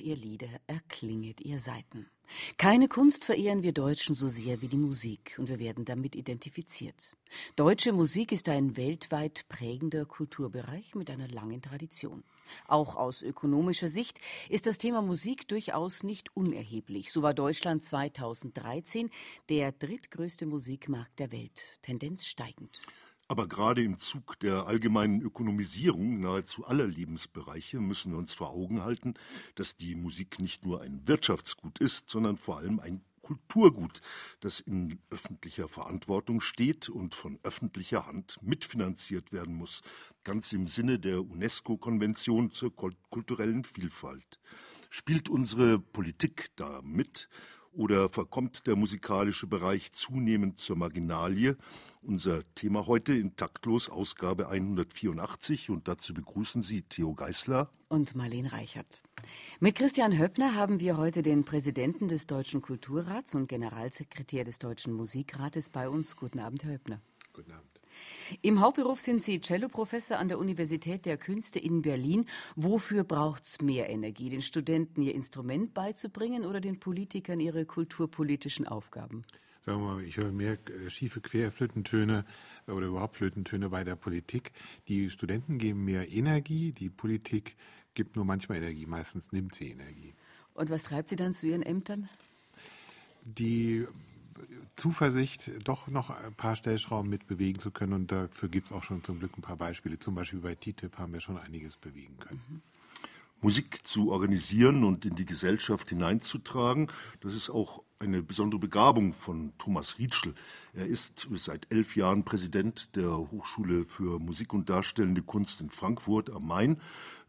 Ihr Lieder, erklinget ihr Saiten. Keine Kunst verehren wir Deutschen so sehr wie die Musik und wir werden damit identifiziert. Deutsche Musik ist ein weltweit prägender Kulturbereich mit einer langen Tradition. Auch aus ökonomischer Sicht ist das Thema Musik durchaus nicht unerheblich. So war Deutschland 2013 der drittgrößte Musikmarkt der Welt, Tendenz steigend. Aber gerade im Zug der allgemeinen Ökonomisierung nahezu aller Lebensbereiche müssen wir uns vor Augen halten, dass die Musik nicht nur ein Wirtschaftsgut ist, sondern vor allem ein Kulturgut, das in öffentlicher Verantwortung steht und von öffentlicher Hand mitfinanziert werden muss, ganz im Sinne der UNESCO-Konvention zur kulturellen Vielfalt. Spielt unsere Politik da mit oder verkommt der musikalische Bereich zunehmend zur Marginalie unser Thema heute in Taktlos, Ausgabe 184. Und dazu begrüßen Sie Theo Geißler und Marlene Reichert. Mit Christian Höppner haben wir heute den Präsidenten des Deutschen Kulturrats und Generalsekretär des Deutschen Musikrates bei uns. Guten Abend, Herr Höppner. Guten Abend. Im Hauptberuf sind Sie Celloprofessor an der Universität der Künste in Berlin. Wofür braucht es mehr Energie, den Studenten ihr Instrument beizubringen oder den Politikern ihre kulturpolitischen Aufgaben? sagen wir mal, ich höre mehr äh, schiefe Querflötentöne äh, oder überhaupt Flötentöne bei der Politik. Die Studenten geben mehr Energie, die Politik gibt nur manchmal Energie, meistens nimmt sie Energie. Und was treibt Sie dann zu Ihren Ämtern? Die Zuversicht, doch noch ein paar Stellschrauben mit bewegen zu können. Und dafür gibt es auch schon zum Glück ein paar Beispiele. Zum Beispiel bei TTIP haben wir schon einiges bewegen können. Mhm. Musik zu organisieren und in die Gesellschaft hineinzutragen. Das ist auch eine besondere Begabung von Thomas Rietschel. Er ist seit elf Jahren Präsident der Hochschule für Musik und Darstellende Kunst in Frankfurt am Main.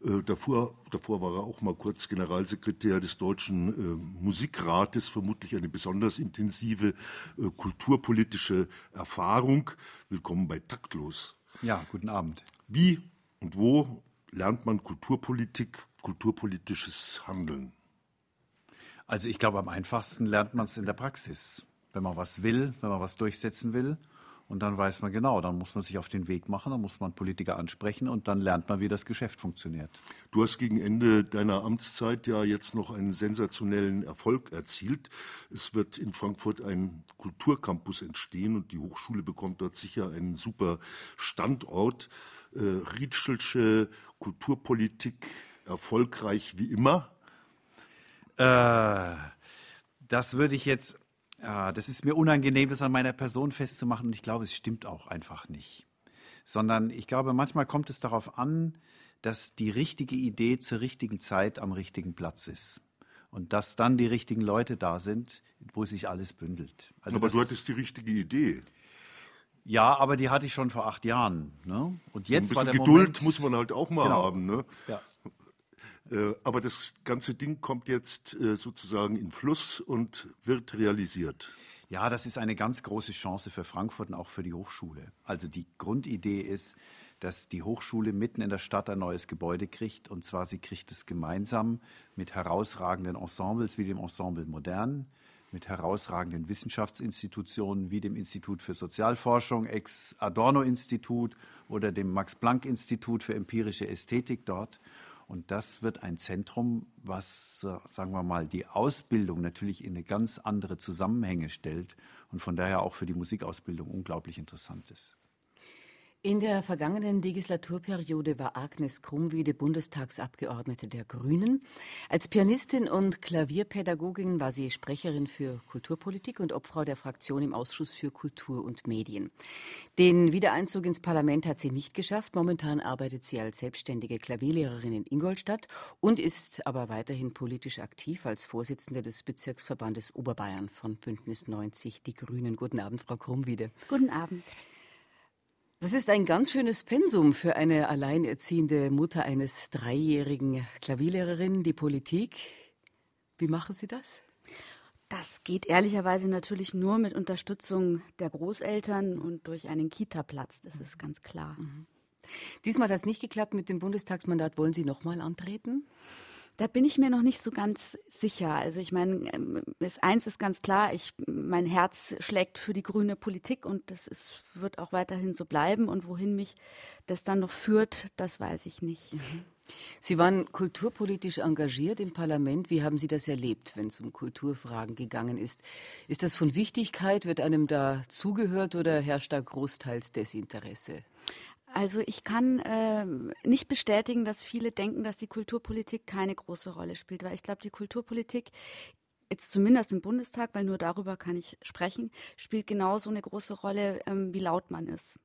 Äh, davor, davor war er auch mal kurz Generalsekretär des Deutschen äh, Musikrates, vermutlich eine besonders intensive äh, kulturpolitische Erfahrung. Willkommen bei Taktlos. Ja, guten Abend. Wie und wo lernt man Kulturpolitik, kulturpolitisches Handeln? Also ich glaube, am einfachsten lernt man es in der Praxis. Wenn man was will, wenn man was durchsetzen will. Und dann weiß man genau, dann muss man sich auf den Weg machen, dann muss man Politiker ansprechen und dann lernt man, wie das Geschäft funktioniert. Du hast gegen Ende deiner Amtszeit ja jetzt noch einen sensationellen Erfolg erzielt. Es wird in Frankfurt ein Kulturcampus entstehen und die Hochschule bekommt dort sicher einen super Standort. Äh, Rietschelsche Kulturpolitik erfolgreich wie immer? Äh, das würde ich jetzt, äh, das ist mir unangenehm, das an meiner Person festzumachen und ich glaube, es stimmt auch einfach nicht. Sondern ich glaube, manchmal kommt es darauf an, dass die richtige Idee zur richtigen Zeit am richtigen Platz ist. Und dass dann die richtigen Leute da sind, wo sich alles bündelt. Also aber du hattest die richtige Idee. Ja, aber die hatte ich schon vor acht Jahren. Ne? Und jetzt Ein bisschen war der Geduld Moment, muss man halt auch mal genau. haben. Ne? Ja. Äh, aber das ganze Ding kommt jetzt äh, sozusagen in Fluss und wird realisiert. Ja, das ist eine ganz große Chance für Frankfurt und auch für die Hochschule. Also die Grundidee ist, dass die Hochschule mitten in der Stadt ein neues Gebäude kriegt. Und zwar, sie kriegt es gemeinsam mit herausragenden Ensembles wie dem Ensemble Modern, mit herausragenden Wissenschaftsinstitutionen wie dem Institut für Sozialforschung, Ex-Adorno-Institut oder dem Max-Planck-Institut für empirische Ästhetik dort. Und das wird ein Zentrum, was, äh, sagen wir mal, die Ausbildung natürlich in eine ganz andere Zusammenhänge stellt und von daher auch für die Musikausbildung unglaublich interessant ist. In der vergangenen Legislaturperiode war Agnes Krumwiede Bundestagsabgeordnete der Grünen. Als Pianistin und Klavierpädagogin war sie Sprecherin für Kulturpolitik und Obfrau der Fraktion im Ausschuss für Kultur und Medien. Den Wiedereinzug ins Parlament hat sie nicht geschafft. Momentan arbeitet sie als selbstständige Klavierlehrerin in Ingolstadt und ist aber weiterhin politisch aktiv als Vorsitzende des Bezirksverbandes Oberbayern von Bündnis 90 Die Grünen. Guten Abend, Frau Krumwiede. Guten Abend. Das ist ein ganz schönes Pensum für eine alleinerziehende Mutter eines dreijährigen Klavierlehrerin, die Politik. Wie machen Sie das? Das geht ehrlicherweise natürlich nur mit Unterstützung der Großeltern und durch einen Kita-Platz, das ist ganz klar. Mhm. Diesmal hat es nicht geklappt mit dem Bundestagsmandat. Wollen Sie nochmal antreten? Da bin ich mir noch nicht so ganz sicher. Also ich meine, ähm, eins ist ganz klar, ich, mein Herz schlägt für die grüne Politik und das ist, wird auch weiterhin so bleiben. Und wohin mich das dann noch führt, das weiß ich nicht. Mhm. Sie waren kulturpolitisch engagiert im Parlament. Wie haben Sie das erlebt, wenn es um Kulturfragen gegangen ist? Ist das von Wichtigkeit? Wird einem da zugehört oder herrscht da großteils Desinteresse? Also ich kann äh, nicht bestätigen, dass viele denken, dass die Kulturpolitik keine große Rolle spielt, weil ich glaube, die Kulturpolitik jetzt zumindest im Bundestag, weil nur darüber kann ich sprechen, spielt genauso eine große Rolle, ähm, wie laut man ist.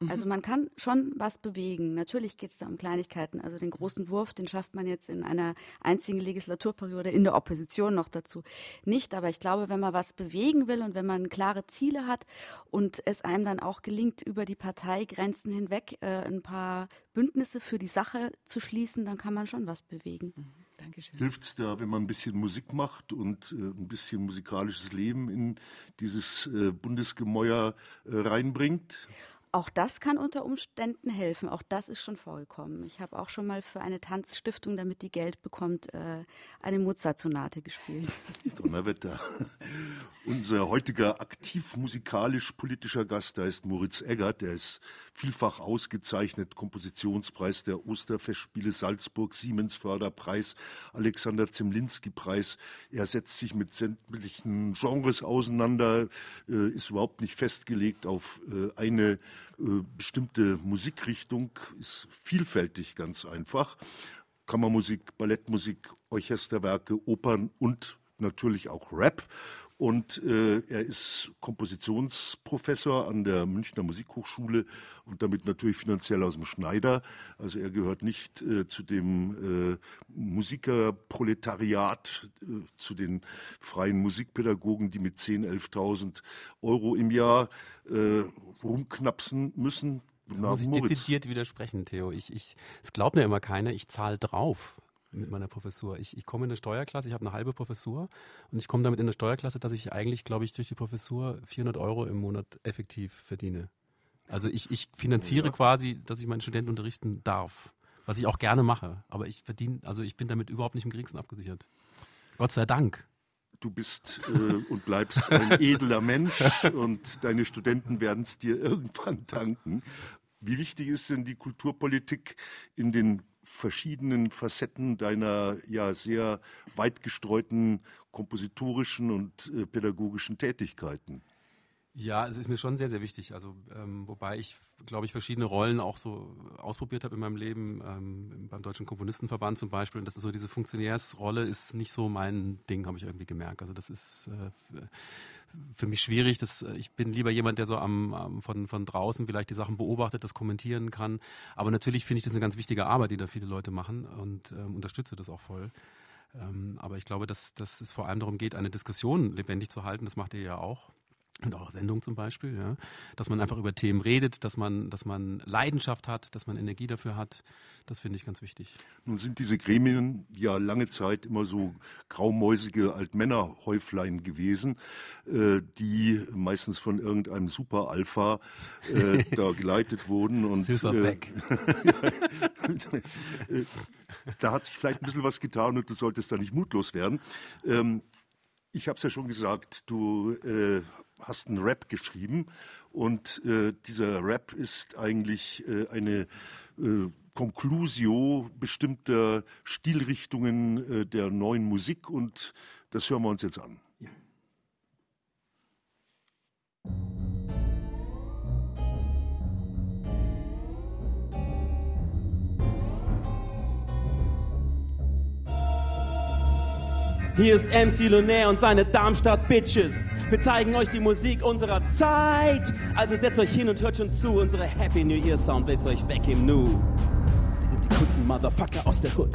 Mhm. Also man kann schon was bewegen. Natürlich geht es da um Kleinigkeiten. Also den großen Wurf, den schafft man jetzt in einer einzigen Legislaturperiode in der Opposition noch dazu nicht. Aber ich glaube, wenn man was bewegen will und wenn man klare Ziele hat und es einem dann auch gelingt, über die Parteigrenzen hinweg äh, ein paar Bündnisse für die Sache zu schließen, dann kann man schon was bewegen. Mhm. Hilft es da, wenn man ein bisschen Musik macht und äh, ein bisschen musikalisches Leben in dieses äh, Bundesgemäuer äh, reinbringt? Auch das kann unter Umständen helfen. Auch das ist schon vorgekommen. Ich habe auch schon mal für eine Tanzstiftung, damit die Geld bekommt, äh, eine Mozart-Sonate gespielt. Donnerwetter. Unser heutiger aktiv musikalisch-politischer Gast, da ist Moritz Eggert. Der ist vielfach ausgezeichnet. Kompositionspreis der Osterfestspiele Salzburg, Siemens-Förderpreis, Alexander Zemlinski-Preis. Er setzt sich mit sämtlichen Genres auseinander, äh, ist überhaupt nicht festgelegt auf äh, eine bestimmte Musikrichtung, ist vielfältig ganz einfach. Kammermusik, Ballettmusik, Orchesterwerke, Opern und natürlich auch Rap. Und äh, er ist Kompositionsprofessor an der Münchner Musikhochschule und damit natürlich finanziell aus dem Schneider. Also er gehört nicht äh, zu dem äh, Musikerproletariat, äh, zu den freien Musikpädagogen, die mit 10.000, 11.000 Euro im Jahr äh, rumknapsen müssen. Da muss ich dezidiert widersprechen, Theo. Ich, ich, es glaubt mir immer keiner, ich zahle drauf mit meiner Professur. Ich, ich komme in eine Steuerklasse, ich habe eine halbe Professur und ich komme damit in eine Steuerklasse, dass ich eigentlich, glaube ich, durch die Professur 400 Euro im Monat effektiv verdiene. Also ich, ich finanziere ja. quasi, dass ich meinen Studenten unterrichten darf, was ich auch gerne mache. Aber ich verdiene, also ich bin damit überhaupt nicht im geringsten abgesichert. Gott sei Dank. Du bist äh, und bleibst ein edler Mensch und deine Studenten werden es dir irgendwann danken. Wie wichtig ist denn die Kulturpolitik in den verschiedenen Facetten deiner ja sehr weit gestreuten kompositorischen und äh, pädagogischen Tätigkeiten? Ja, es ist mir schon sehr, sehr wichtig. Also ähm, wobei ich, glaube ich, verschiedene Rollen auch so ausprobiert habe in meinem Leben, ähm, beim Deutschen Komponistenverband zum Beispiel. Und das ist so diese Funktionärsrolle ist nicht so mein Ding, habe ich irgendwie gemerkt. Also das ist äh, für mich schwierig. Das, äh, ich bin lieber jemand, der so am, am, von, von draußen vielleicht die Sachen beobachtet, das kommentieren kann. Aber natürlich finde ich das eine ganz wichtige Arbeit, die da viele Leute machen und ähm, unterstütze das auch voll. Ähm, aber ich glaube, dass, dass es vor allem darum geht, eine Diskussion lebendig zu halten. Das macht ihr ja auch und auch Sendung zum Beispiel, ja, dass man einfach über Themen redet, dass man, dass man Leidenschaft hat, dass man Energie dafür hat, das finde ich ganz wichtig. Nun sind diese Gremien ja lange Zeit immer so graumäusige Altmännerhäuflein gewesen, äh, die meistens von irgendeinem Super-Alpha äh, da geleitet wurden und Silverback. Äh, da hat sich vielleicht ein bisschen was getan und du solltest da nicht mutlos werden. Ähm, ich habe es ja schon gesagt, du äh, hast einen Rap geschrieben und äh, dieser Rap ist eigentlich äh, eine äh, Conclusio bestimmter Stilrichtungen äh, der neuen Musik und das hören wir uns jetzt an. Ja. Hier ist MC Lunaire und seine Darmstadt-Bitches. Wir zeigen euch die Musik unserer Zeit. Also setzt euch hin und hört schon zu. Unsere Happy New Year Sound bläst euch weg im Nu. Wir sind die coolsten Motherfucker aus der Hood.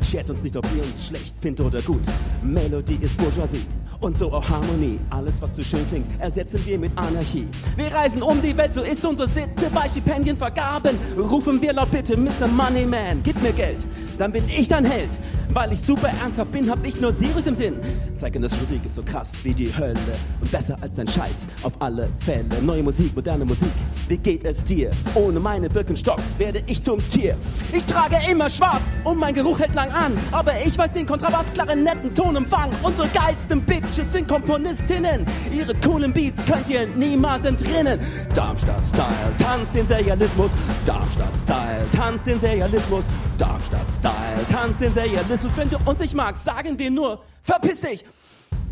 Schert uns nicht, ob ihr uns schlecht findet oder gut. Melodie ist Bourgeoisie und so auch Harmonie. Alles, was zu schön klingt, ersetzen wir mit Anarchie. Wir reisen um die Welt, so ist unsere Sitte. Bei Stipendienvergaben rufen wir laut Bitte, Mr. Moneyman, gib mir Geld, dann bin ich dein Held. Weil ich super ernsthaft bin, hab ich nur Sirius im Sinn. Zeigen, dass Musik ist so krass wie die Hölle und besser als dein Scheiß auf alle Fälle. Neue Musik, moderne Musik, wie geht es dir? Ohne meine Birkenstocks werde ich zum Tier. Ich trage immer schwarz und mein Geruch hält lang an, aber ich weiß den Kontrabass, Klarinetten, Tonumfang. Unsere geilsten Bitches sind Komponistinnen. Ihre coolen Beats könnt ihr niemals entrinnen. Darmstadt-Style, tanz den Serialismus. Darmstadt-Style, tanz den Serialismus. Darmstadt-Style, tanz den Serialismus. Wenn du uns nicht magst, sagen wir nur, verpiss dich.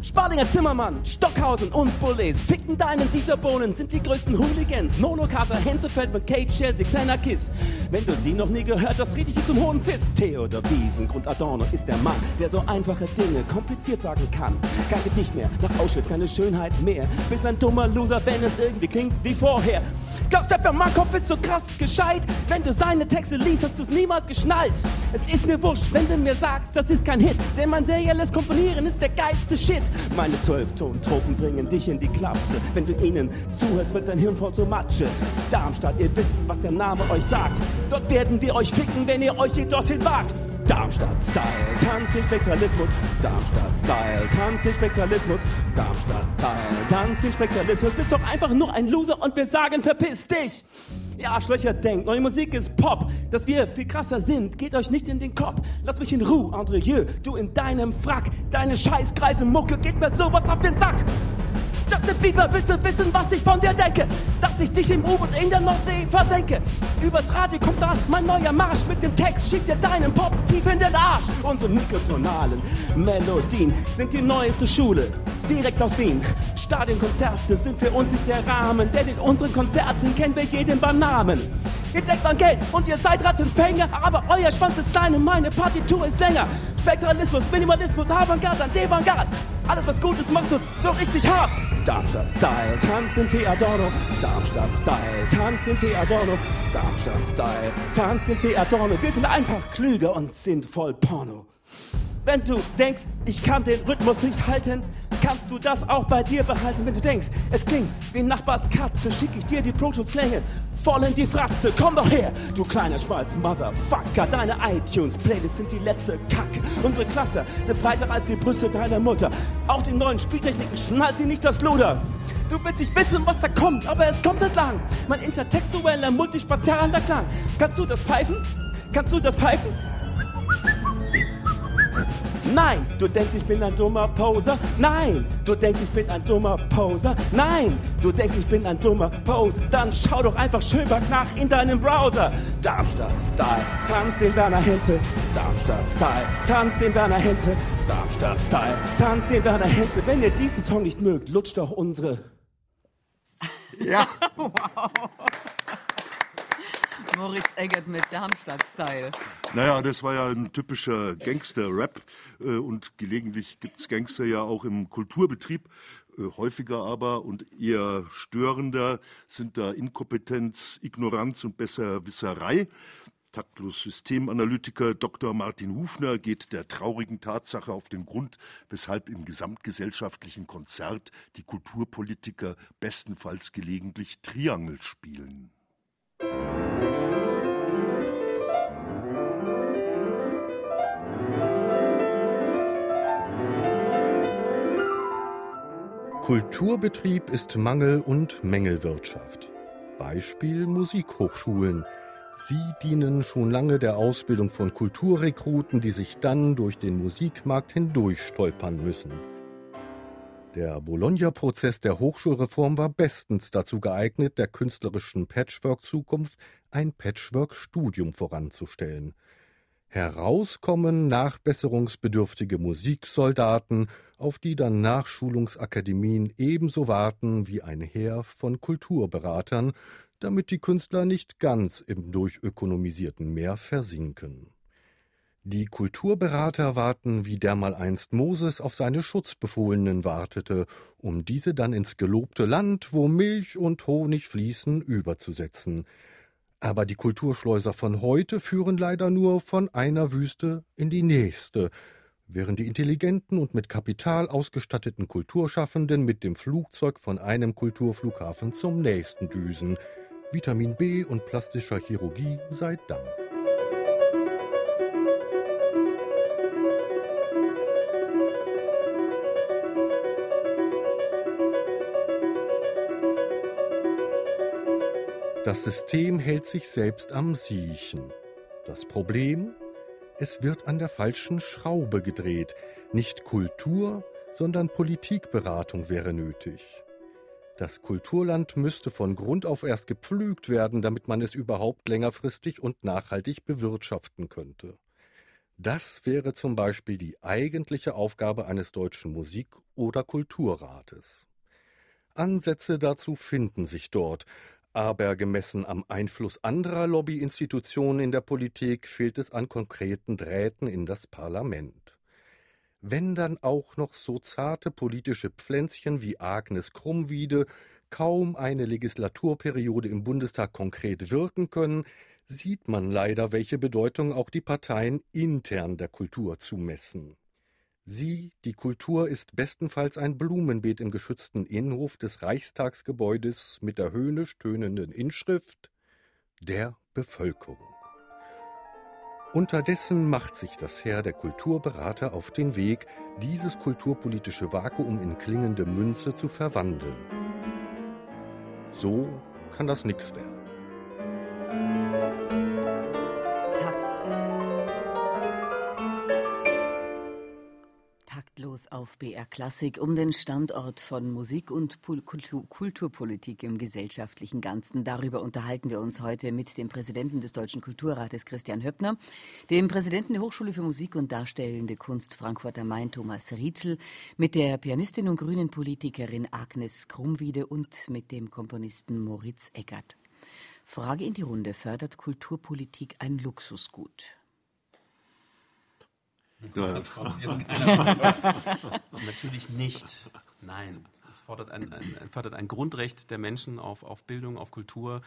Sparlinger Zimmermann, Stockhausen und Bullies ficken deinen Dieter Bohnen, sind die größten Hooligans. Nono Carter, Hensefeld, McKay, Chelsea, kleiner Kiss. Wenn du die noch nie gehört hast, red ich dir zum hohen Fist. Theodor Wiesengrund Adorno ist der Mann, der so einfache Dinge kompliziert sagen kann. Kein Gedicht mehr, nach Auschwitz keine Schönheit mehr. Bist ein dummer Loser, wenn es irgendwie klingt wie vorher. Klaus Stefan Markov ist so krass gescheit. Wenn du seine Texte liest, hast du's niemals geschnallt. Es ist mir wurscht, wenn du mir sagst, das ist kein Hit. Denn mein serielles Komponieren ist der geilste Shit. Meine zwölf Tontropen bringen dich in die Klapse. Wenn du ihnen zuhörst, wird dein Hirn voll zur Matsche. Darmstadt, ihr wisst, was der Name euch sagt. Dort werden wir euch ficken, wenn ihr euch je dorthin wagt. Darmstadt-Style, Tanz den Spektralismus. Darmstadt-Style, Tanz den Spektralismus. Darmstadt-Style, Tanz den Spektralismus. Bist doch einfach nur ein Loser und wir sagen, verpiss dich. Ihr Arschlöcher denkt, neue Musik ist Pop. Dass wir viel krasser sind, geht euch nicht in den Kopf. Lass mich in Ruhe, Andrieu, du in deinem Frack. Deine Scheißkreise Mucke geht mir sowas auf den Sack. Justin Bieber, willst du wissen, was ich von dir denke? Dass ich dich im U-Boot in der Nordsee versenke. Übers Radio kommt dann mein neuer Marsch mit dem Text, schickt dir deinen Pop tief in den Arsch. Unsere mikrotonalen Melodien sind die neueste Schule. Direkt aus Wien. Stadionkonzerte sind für uns nicht der Rahmen, denn in unseren Konzerten kennen wir jeden beim Namen. Ihr denkt an Geld und ihr seid Rattenfänger, aber euer Schwanz ist klein und meine Partitur ist länger. Spektralismus, Minimalismus, Avantgarde, Devantgarde. Alles, was gut ist, macht uns so richtig hart. Darmstadt-Style, tanz den Tee Adorno. Darmstadt-Style, tanz den Tee Adorno. Darmstadt-Style, tanz den Tee Adorno. Wir sind einfach klüger und sind voll Porno. Wenn du denkst, ich kann den Rhythmus nicht halten, kannst du das auch bei dir behalten. Wenn du denkst, es klingt wie Nachbars Katze, schicke ich dir die Pro Tools Klänge voll in die Fratze. Komm doch her, du kleiner Schmalz, Motherfucker. Deine iTunes-Playlists sind die letzte Kacke. Unsere Klasse sind breiter als die Brüste deiner Mutter. Auch die neuen Spieltechniken schnallt sie nicht das Luder. Du willst nicht wissen, was da kommt, aber es kommt entlang. Mein intertextueller, multispatialer Klang. Kannst du das pfeifen? Kannst du das pfeifen? Nein, du denkst, ich bin ein dummer Poser. Nein, du denkst, ich bin ein dummer Poser. Nein, du denkst, ich bin ein dummer Poser. Dann schau doch einfach Schönberg nach in deinem Browser. Darmstadt-Style, tanz den Werner Henze. Darmstadt-Style, tanz den Werner Henze. Darmstadt-Style, tanz den Werner Henze. Wenn ihr diesen Song nicht mögt, lutscht doch unsere. Ja. wow. Moritz Eggert mit Darmstadt-Style. Naja, das war ja ein typischer Gangster-Rap. Äh, Und gelegentlich gibt's Gangster ja auch im Kulturbetrieb. äh, Häufiger aber und eher störender sind da Inkompetenz, Ignoranz und Besserwisserei. Taktlos Systemanalytiker Dr. Martin Hufner geht der traurigen Tatsache auf den Grund, weshalb im gesamtgesellschaftlichen Konzert die Kulturpolitiker bestenfalls gelegentlich Triangel spielen. Kulturbetrieb ist Mangel- und Mängelwirtschaft. Beispiel Musikhochschulen. Sie dienen schon lange der Ausbildung von Kulturrekruten, die sich dann durch den Musikmarkt hindurch stolpern müssen. Der Bologna-Prozess der Hochschulreform war bestens dazu geeignet, der künstlerischen Patchwork-Zukunft ein Patchwork-Studium voranzustellen. Herauskommen nachbesserungsbedürftige Musiksoldaten, auf die dann Nachschulungsakademien ebenso warten wie ein Heer von Kulturberatern, damit die Künstler nicht ganz im durchökonomisierten Meer versinken. Die Kulturberater warten, wie dermaleinst Moses auf seine Schutzbefohlenen wartete, um diese dann ins gelobte Land, wo Milch und Honig fließen, überzusetzen. Aber die Kulturschleuser von heute führen leider nur von einer Wüste in die nächste, während die intelligenten und mit Kapital ausgestatteten Kulturschaffenden mit dem Flugzeug von einem Kulturflughafen zum nächsten düsen. Vitamin B und plastischer Chirurgie sei Dank. Das System hält sich selbst am Siechen. Das Problem? Es wird an der falschen Schraube gedreht. Nicht Kultur, sondern Politikberatung wäre nötig. Das Kulturland müsste von Grund auf erst gepflügt werden, damit man es überhaupt längerfristig und nachhaltig bewirtschaften könnte. Das wäre zum Beispiel die eigentliche Aufgabe eines deutschen Musik- oder Kulturrates. Ansätze dazu finden sich dort, aber gemessen am Einfluss anderer Lobbyinstitutionen in der Politik fehlt es an konkreten Drähten in das Parlament. Wenn dann auch noch so zarte politische Pflänzchen wie Agnes Krummwiede kaum eine Legislaturperiode im Bundestag konkret wirken können, sieht man leider, welche Bedeutung auch die Parteien intern der Kultur zumessen. Sie, die Kultur, ist bestenfalls ein Blumenbeet im geschützten Innenhof des Reichstagsgebäudes mit der höhnisch tönenden Inschrift der Bevölkerung. Unterdessen macht sich das Heer der Kulturberater auf den Weg, dieses kulturpolitische Vakuum in klingende Münze zu verwandeln. So kann das nix werden. Taktlos auf BR Klassik um den Standort von Musik und Kultur Kulturpolitik im gesellschaftlichen Ganzen. Darüber unterhalten wir uns heute mit dem Präsidenten des Deutschen Kulturrates Christian Höppner, dem Präsidenten der Hochschule für Musik und Darstellende Kunst Frankfurt am Main Thomas Rietschel, mit der Pianistin und grünen Politikerin Agnes Krummwiede und mit dem Komponisten Moritz Eggert. Frage in die Runde. Fördert Kulturpolitik ein Luxusgut? Ja. Natürlich nicht. Nein. Es fordert ein, ein, fördert ein Grundrecht der Menschen auf, auf Bildung, auf Kultur.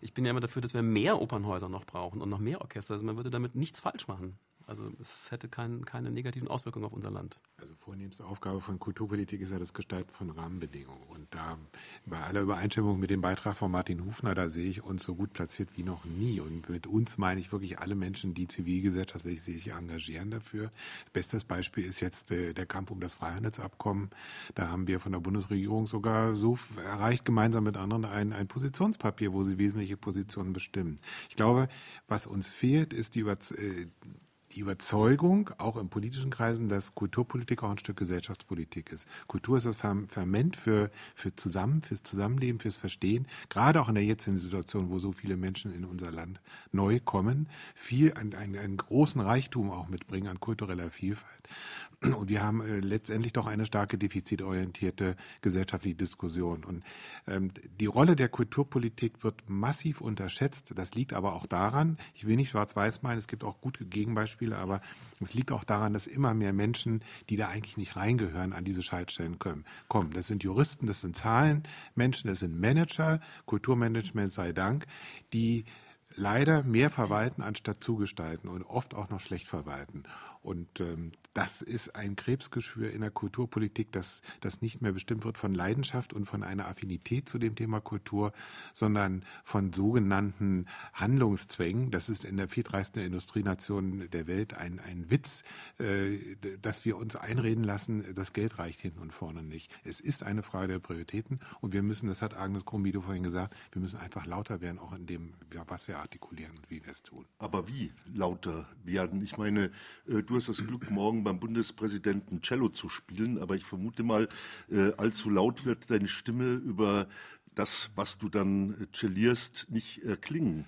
Ich bin ja immer dafür, dass wir mehr Opernhäuser noch brauchen und noch mehr Orchester. Also man würde damit nichts falsch machen. Also es hätte kein, keine negativen Auswirkungen auf unser Land. Also vornehmste Aufgabe von Kulturpolitik ist ja das Gestalten von Rahmenbedingungen. Und da bei aller Übereinstimmung mit dem Beitrag von Martin Hufner, da sehe ich uns so gut platziert wie noch nie. Und mit uns meine ich wirklich alle Menschen, die zivilgesellschaftlich sich engagieren dafür. Bestes Beispiel ist jetzt äh, der Kampf um das Freihandelsabkommen. Da haben wir von der Bundesregierung sogar so erreicht, gemeinsam mit anderen ein, ein Positionspapier, wo sie wesentliche Positionen bestimmen. Ich glaube, was uns fehlt, ist die, Über äh, die Überzeugung, auch in politischen Kreisen, dass Kulturpolitik auch ein Stück Gesellschaftspolitik ist. Kultur ist das Ferment für, für Zusammen, fürs Zusammenleben, fürs Verstehen, gerade auch in der jetzigen Situation, wo so viele Menschen in unser Land neu kommen, viel, einen, einen, einen großen Reichtum auch mitbringen an kultureller Vielfalt. Und wir haben äh, letztendlich doch eine starke defizitorientierte gesellschaftliche Diskussion. Und ähm, die Rolle der Kulturpolitik wird massiv unterschätzt. Das liegt aber auch daran, ich will nicht schwarz-weiß meinen, es gibt auch gute Gegenbeispiele, aber es liegt auch daran, dass immer mehr Menschen, die da eigentlich nicht reingehören, an diese Schaltstellen kommen. kommen. Das sind Juristen, das sind Zahlenmenschen, das sind Manager, Kulturmanagement sei Dank, die leider mehr verwalten anstatt zugestalten und oft auch noch schlecht verwalten. Und ähm, das ist ein Krebsgeschwür in der Kulturpolitik, das, das nicht mehr bestimmt wird von Leidenschaft und von einer Affinität zu dem Thema Kultur, sondern von sogenannten Handlungszwängen. Das ist in der viertreichsten Industrienation der Welt ein, ein Witz, äh, dass wir uns einreden lassen, das Geld reicht hinten und vorne nicht. Es ist eine Frage der Prioritäten und wir müssen, das hat Agnes Krumbido vorhin gesagt, wir müssen einfach lauter werden, auch in dem, was wir artikulieren und wie wir es tun. Aber wie lauter werden? Ich meine, äh, du hast das Glück, morgen beim Bundespräsidenten Cello zu spielen, aber ich vermute mal, äh, allzu laut wird deine Stimme über das, was du dann äh, cellierst, nicht klingen.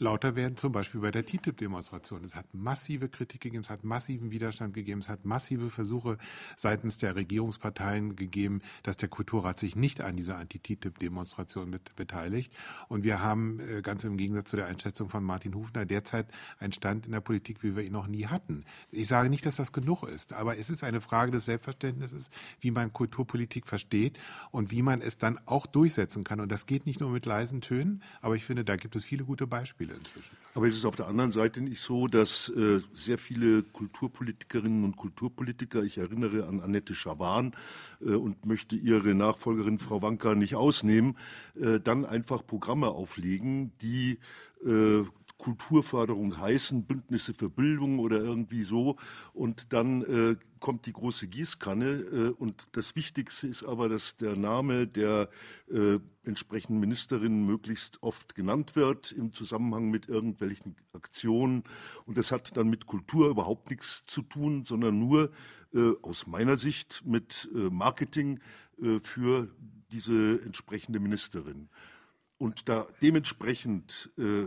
Lauter werden, zum Beispiel bei der TTIP-Demonstration. Es hat massive Kritik gegeben, es hat massiven Widerstand gegeben, es hat massive Versuche seitens der Regierungsparteien gegeben, dass der Kulturrat sich nicht an dieser Anti-TTIP-Demonstration beteiligt. Und wir haben äh, ganz im Gegensatz zu der Einschätzung von Martin Hufner derzeit einen Stand in der Politik, wie wir ihn noch nie hatten. Ich sage nicht, dass das genug ist, aber es ist eine Frage des Selbstverständnisses, wie man Kulturpolitik versteht und wie man es dann auch durchsetzen kann. Und das geht nicht nur mit leisen Tönen, aber ich finde, da gibt es viele gute Beispiele inzwischen. Aber es ist auf der anderen Seite nicht so, dass äh, sehr viele Kulturpolitikerinnen und Kulturpolitiker, ich erinnere an Annette Schaban äh, und möchte ihre Nachfolgerin Frau Wanka nicht ausnehmen, äh, dann einfach Programme auflegen, die äh, Kulturförderung heißen, Bündnisse für Bildung oder irgendwie so. Und dann äh, kommt die große Gießkanne. Äh, und das Wichtigste ist aber, dass der Name der äh, entsprechenden Ministerin möglichst oft genannt wird im Zusammenhang mit irgendwelchen Aktionen. Und das hat dann mit Kultur überhaupt nichts zu tun, sondern nur äh, aus meiner Sicht mit äh, Marketing äh, für diese entsprechende Ministerin. Und da dementsprechend äh,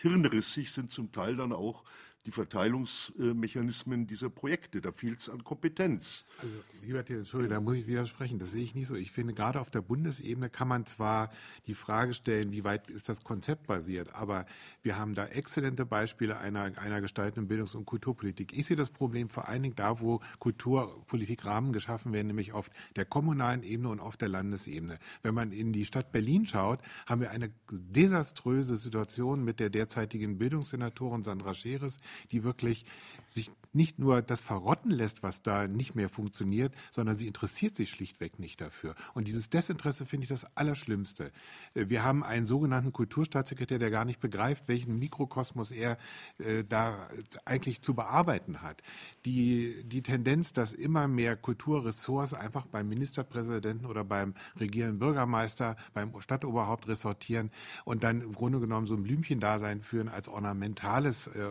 hirnrissig sind zum Teil dann auch die Verteilungsmechanismen dieser Projekte. Da fehlt es an Kompetenz. Also, lieber Thiel, Entschuldigung, da muss ich widersprechen. Das sehe ich nicht so. Ich finde, gerade auf der Bundesebene kann man zwar die Frage stellen, wie weit ist das Konzept basiert, aber wir haben da exzellente Beispiele einer, einer gestaltenden Bildungs- und Kulturpolitik. Ich sehe das Problem vor allen Dingen da, wo Kulturpolitik Rahmen geschaffen werden, nämlich auf der kommunalen Ebene und auf der Landesebene. Wenn man in die Stadt Berlin schaut, haben wir eine desaströse Situation mit der derzeitigen Bildungssenatorin Sandra Scheres, die wirklich sich nicht nur das verrotten lässt, was da nicht mehr funktioniert, sondern sie interessiert sich schlichtweg nicht dafür. Und dieses Desinteresse finde ich das Allerschlimmste. Äh, wir haben einen sogenannten Kulturstaatssekretär, der gar nicht begreift, welchen Mikrokosmos er äh, da eigentlich zu bearbeiten hat. Die, die Tendenz, dass immer mehr Kulturressorts einfach beim Ministerpräsidenten oder beim regierenden Bürgermeister, beim Stadtoberhaupt ressortieren und dann im Grunde genommen so ein Blümchendasein führen als ornamentales äh,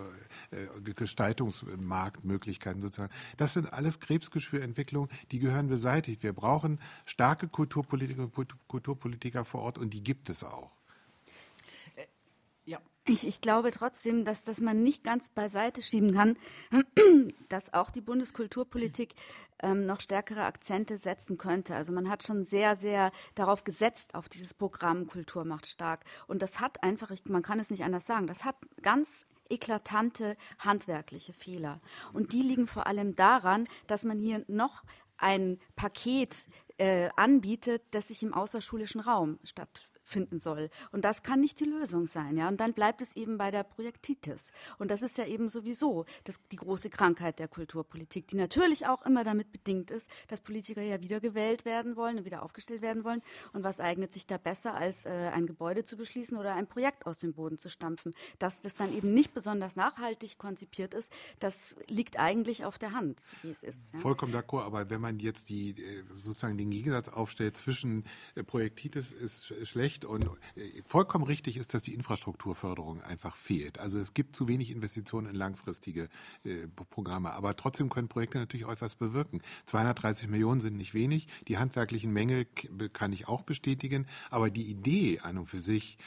äh Gestaltungsmarkt Marktmöglichkeiten sozusagen. Das sind alles Krebsgeschwürentwicklungen, die gehören beseitigt. Wir brauchen starke Kulturpolitiker und Kulturpolitiker vor Ort und die gibt es auch. Äh, ja. Ich, ich, glaube trotzdem, dass, dass man nicht ganz beiseite schieben kann, dass auch die Bundeskulturpolitik ähm, noch stärkere Akzente setzen könnte. Also man hat schon sehr, sehr darauf gesetzt, auf dieses Programm Kultur macht stark. Und das hat einfach, ich, man kann es nicht anders sagen, das hat ganz eklatante handwerkliche Fehler. Und die liegen vor allem daran, dass man hier noch ein Paket äh, anbietet, das sich im außerschulischen Raum stattfindet finden soll. Und das kann nicht die Lösung sein, ja. Und dann bleibt es eben bei der Projektitis. Und das ist ja eben sowieso das, die große Krankheit der Kulturpolitik, die natürlich auch immer damit bedingt ist, dass Politiker ja wiedergewählt werden wollen und wieder aufgestellt werden wollen. Und was eignet sich da besser, als äh, ein Gebäude zu beschließen oder ein Projekt aus dem Boden zu stampfen? Dass das dann eben nicht besonders nachhaltig konzipiert ist, das liegt eigentlich auf der Hand, wie es ist. Ja? Vollkommen d'accord, aber wenn man jetzt die äh, sozusagen den Gegensatz aufstellt zwischen äh, Projektitis ist schlecht recht und äh, vollkommen richtig ist, dass die Infrastrukturförderung einfach fehlt. Also es gibt zu wenig Investitionen in langfristige äh, Programme, aber trotzdem können Projekte natürlich auch etwas bewirken. 230 Millionen sind nicht wenig, die handwerklichen Mängel kann ich auch bestätigen, aber die Idee an und für sich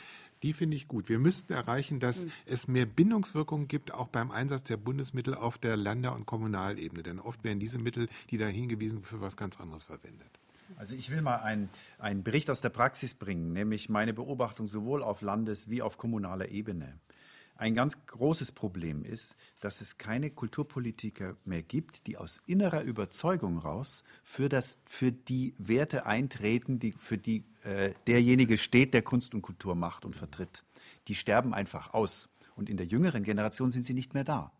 die finde ich gut. Wir müssten erreichen, dass mhm. es mehr Bindungswirkung gibt, auch beim Einsatz der Bundesmittel auf der Länder- und Kommunalebene. Denn oft werden diese Mittel, die da hingewiesen, für was ganz anderes verwendet. Also ich will mal einen, einen Bericht aus der Praxis bringen, nämlich meine Beobachtung sowohl auf Landes- wie auf kommunaler Ebene. Ein ganz großes Problem ist, dass es keine Kulturpolitiker mehr gibt, die aus innerer Überzeugung raus für, das, für die Werte eintreten, die, für die äh, derjenige steht, der Kunst und Kultur macht und vertritt. Die sterben einfach aus. Und in der jüngeren Generation sind sie nicht mehr da.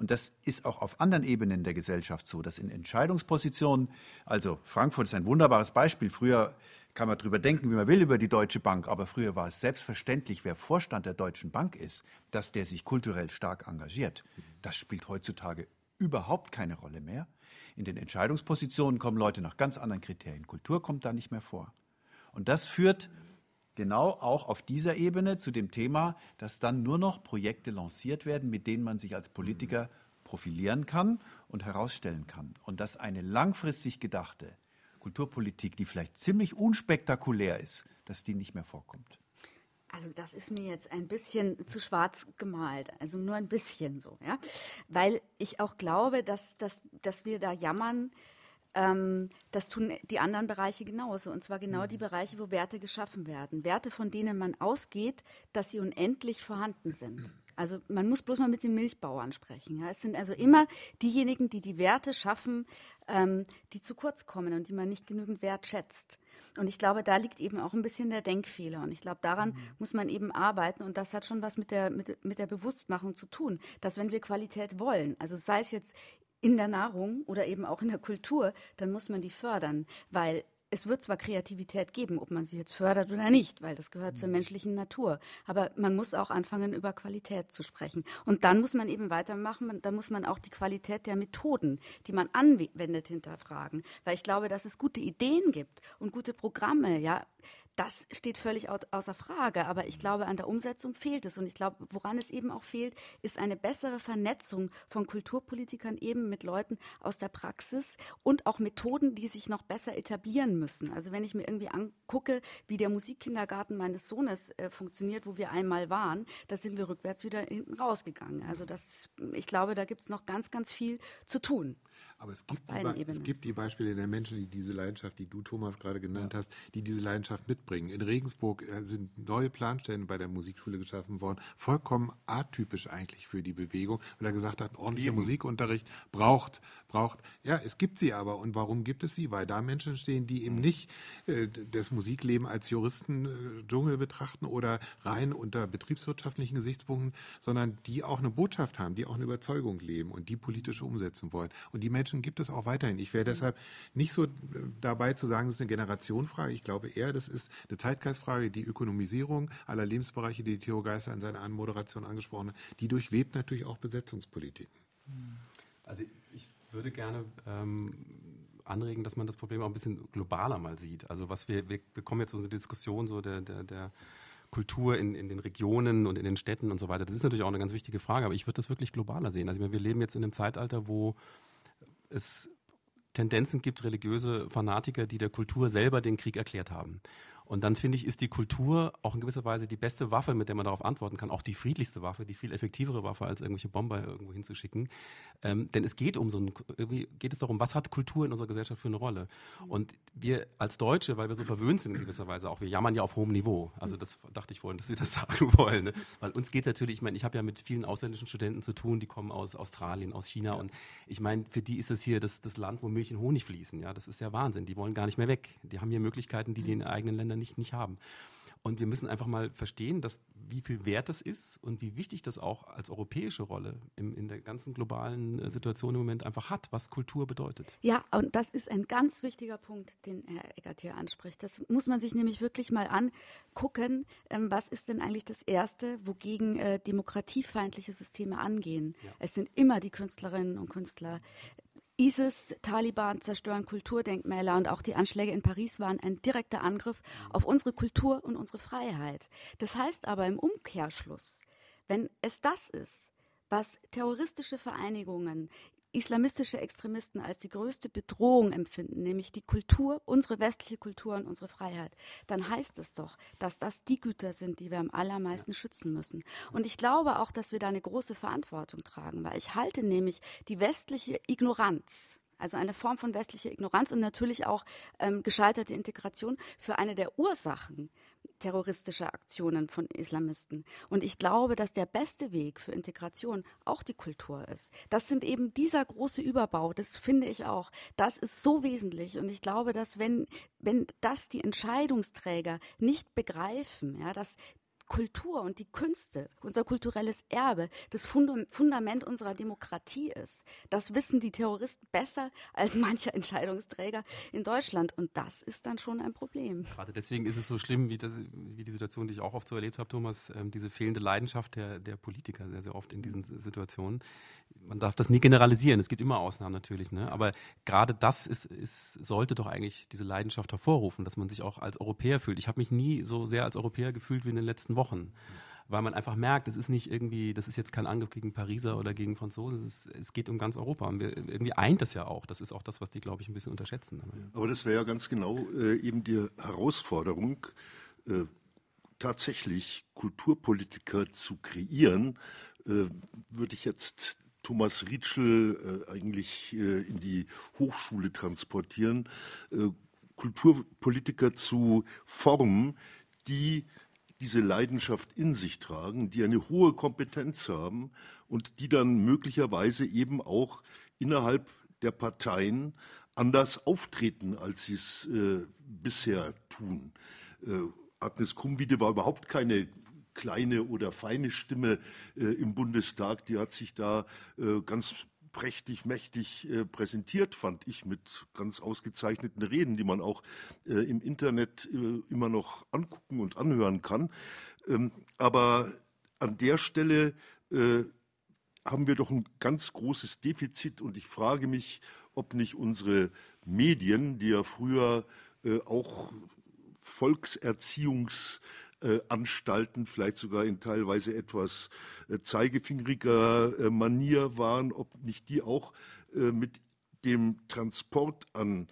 Und das ist auch auf anderen Ebenen der Gesellschaft so, dass in Entscheidungspositionen, also Frankfurt ist ein wunderbares Beispiel. Früher kann man darüber denken, wie man will über die Deutsche Bank, aber früher war es selbstverständlich, wer Vorstand der Deutschen Bank ist, dass der sich kulturell stark engagiert. Das spielt heutzutage überhaupt keine Rolle mehr. In den Entscheidungspositionen kommen Leute nach ganz anderen Kriterien. Kultur kommt da nicht mehr vor. Und das führt genau auch auf dieser Ebene zu dem Thema, dass dann nur noch Projekte lanciert werden, mit denen man sich als Politiker profilieren kann und herausstellen kann. Und dass eine langfristig gedachte Kulturpolitik, die vielleicht ziemlich unspektakulär ist, dass die nicht mehr vorkommt. Also das ist mir jetzt ein bisschen zu schwarz gemalt, also nur ein bisschen so, ja, weil ich auch glaube, dass, dass, dass wir da jammern, ähm, das tun die anderen Bereiche genauso. Und zwar genau die Bereiche, wo Werte geschaffen werden. Werte, von denen man ausgeht, dass sie unendlich vorhanden sind. Also man muss bloß mal mit den Milchbauern sprechen. Ja. Es sind also immer diejenigen, die die Werte schaffen, ähm, die zu kurz kommen und die man nicht genügend wertschätzt. Und ich glaube, da liegt eben auch ein bisschen der Denkfehler. Und ich glaube, daran mhm. muss man eben arbeiten. Und das hat schon was mit der, mit, mit der Bewusstmachung zu tun, dass wenn wir Qualität wollen, also sei es jetzt in der Nahrung oder eben auch in der Kultur, dann muss man die fördern, weil es wird zwar Kreativität geben, ob man sie jetzt fördert oder nicht, weil das gehört zur mhm. menschlichen Natur. Aber man muss auch anfangen, über Qualität zu sprechen. Und dann muss man eben weitermachen. Dann muss man auch die Qualität der Methoden, die man anwendet, hinterfragen. Weil ich glaube, dass es gute Ideen gibt und gute Programme, ja das steht völlig außer Frage. Aber ich glaube, an der Umsetzung fehlt es. Und ich glaube, woran es eben auch fehlt, ist eine bessere Vernetzung von Kulturpolitikern eben mit Leuten aus der Praxis und auch Methoden, die sich noch besser etablieren müssen. Also wenn ich mir irgendwie angucke, wie der Musikkindergarten meines Sohnes äh, funktioniert, wo wir einmal waren, da sind wir rückwärts wieder hinten rausgegangen. Also das, ich glaube, da gibt es noch ganz, ganz viel zu tun. Aber es gibt, die, es gibt die Beispiele der Menschen, die diese Leidenschaft, die du Thomas gerade genannt ja. hast, die diese Leidenschaft mitbringen. In Regensburg äh, sind neue Planstellen bei der Musikschule geschaffen worden, vollkommen atypisch eigentlich für die Bewegung, weil er gesagt hat, ordentlicher Musikunterricht braucht, braucht. Ja, es gibt sie aber. Und warum gibt es sie? Weil da Menschen stehen, die eben nicht äh, das Musikleben als Juristen äh, Dschungel betrachten oder rein unter betriebswirtschaftlichen Gesichtspunkten, sondern die auch eine Botschaft haben, die auch eine Überzeugung leben und die politisch umsetzen wollen. Und die Menschen Menschen gibt es auch weiterhin. Ich wäre deshalb nicht so äh, dabei zu sagen, es ist eine Generationenfrage. Ich glaube eher, das ist eine Zeitgeistfrage. Die Ökonomisierung aller Lebensbereiche, die Theo Geister in seiner Anmoderation angesprochen hat, die durchwebt natürlich auch Besetzungspolitiken. Also ich würde gerne ähm, anregen, dass man das Problem auch ein bisschen globaler mal sieht. Also was wir, wir, wir kommen jetzt zu unserer Diskussion so der, der, der Kultur in, in den Regionen und in den Städten und so weiter. Das ist natürlich auch eine ganz wichtige Frage, aber ich würde das wirklich globaler sehen. Also ich meine, wir leben jetzt in einem Zeitalter, wo es Tendenzen gibt, religiöse Fanatiker, die der Kultur selber den Krieg erklärt haben. Und dann finde ich, ist die Kultur auch in gewisser Weise die beste Waffe, mit der man darauf antworten kann, auch die friedlichste Waffe, die viel effektivere Waffe, als irgendwelche Bomber irgendwo hinzuschicken. Ähm, denn es geht um so ein, irgendwie geht es darum, was hat Kultur in unserer Gesellschaft für eine Rolle? Und wir als Deutsche, weil wir so verwöhnt sind in gewisser Weise auch, wir jammern ja auf hohem Niveau. Also das dachte ich vorhin, dass Sie das sagen wollen. Ne? Weil uns geht natürlich, ich meine, ich habe ja mit vielen ausländischen Studenten zu tun, die kommen aus Australien, aus China. Und ich meine, für die ist das hier das, das Land, wo Milch und Honig fließen. Ja, das ist ja Wahnsinn. Die wollen gar nicht mehr weg. Die haben hier Möglichkeiten, die die in eigenen Ländern nicht, nicht haben. Und wir müssen einfach mal verstehen, dass, wie viel wert das ist und wie wichtig das auch als europäische Rolle im, in der ganzen globalen äh, Situation im Moment einfach hat, was Kultur bedeutet. Ja, und das ist ein ganz wichtiger Punkt, den Herr Eckert hier anspricht. Das muss man sich nämlich wirklich mal angucken. Ähm, was ist denn eigentlich das Erste, wogegen äh, demokratiefeindliche Systeme angehen? Ja. Es sind immer die Künstlerinnen und Künstler, ISIS, Taliban zerstören Kulturdenkmäler und auch die Anschläge in Paris waren ein direkter Angriff auf unsere Kultur und unsere Freiheit. Das heißt aber im Umkehrschluss, wenn es das ist, was terroristische Vereinigungen islamistische Extremisten als die größte Bedrohung empfinden, nämlich die Kultur, unsere westliche Kultur und unsere Freiheit, dann heißt es doch, dass das die Güter sind, die wir am allermeisten schützen müssen. Und ich glaube auch, dass wir da eine große Verantwortung tragen, weil ich halte nämlich die westliche Ignoranz, also eine Form von westlicher Ignoranz und natürlich auch ähm, gescheiterte Integration für eine der Ursachen terroristische Aktionen von Islamisten. Und ich glaube, dass der beste Weg für Integration auch die Kultur ist. Das sind eben dieser große Überbau, das finde ich auch. Das ist so wesentlich. Und ich glaube, dass wenn, wenn das die Entscheidungsträger nicht begreifen, ja, dass Kultur und die Künste, unser kulturelles Erbe, das Fundament unserer Demokratie ist. Das wissen die Terroristen besser als mancher Entscheidungsträger in Deutschland. Und das ist dann schon ein Problem. Gerade deswegen ist es so schlimm, wie, das, wie die Situation, die ich auch oft so erlebt habe, Thomas, ähm, diese fehlende Leidenschaft der, der Politiker sehr, sehr oft in diesen Situationen man darf das nie generalisieren, es gibt immer Ausnahmen natürlich, ne? aber gerade das ist, ist, sollte doch eigentlich diese Leidenschaft hervorrufen, dass man sich auch als Europäer fühlt. Ich habe mich nie so sehr als Europäer gefühlt wie in den letzten Wochen, weil man einfach merkt, es ist nicht irgendwie, das ist jetzt kein Angriff gegen Pariser oder gegen Franzosen, es, es geht um ganz Europa und wir, irgendwie eint das ja auch. Das ist auch das, was die, glaube ich, ein bisschen unterschätzen. Aber das wäre ja ganz genau äh, eben die Herausforderung, äh, tatsächlich Kulturpolitiker zu kreieren, äh, würde ich jetzt Thomas Rietschel äh, eigentlich äh, in die Hochschule transportieren, äh, Kulturpolitiker zu formen, die diese Leidenschaft in sich tragen, die eine hohe Kompetenz haben und die dann möglicherweise eben auch innerhalb der Parteien anders auftreten, als sie es äh, bisher tun. Äh, Agnes Krumwiede war überhaupt keine kleine oder feine Stimme äh, im Bundestag. Die hat sich da äh, ganz prächtig, mächtig äh, präsentiert, fand ich, mit ganz ausgezeichneten Reden, die man auch äh, im Internet äh, immer noch angucken und anhören kann. Ähm, aber an der Stelle äh, haben wir doch ein ganz großes Defizit und ich frage mich, ob nicht unsere Medien, die ja früher äh, auch Volkserziehungs äh, Anstalten, vielleicht sogar in teilweise etwas äh, zeigefingeriger äh, Manier waren, ob nicht die auch mit dem Transport an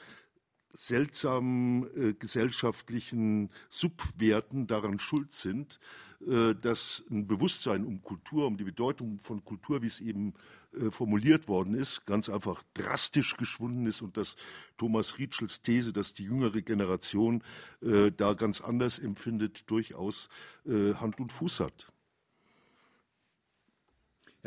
seltsamen äh, gesellschaftlichen Subwerten daran schuld sind, äh, dass ein Bewusstsein um Kultur, um die Bedeutung von Kultur, wie es eben äh, formuliert worden ist, ganz einfach drastisch geschwunden ist und dass Thomas Rietschels These, dass die jüngere Generation äh, da ganz anders empfindet, durchaus äh, Hand und Fuß hat.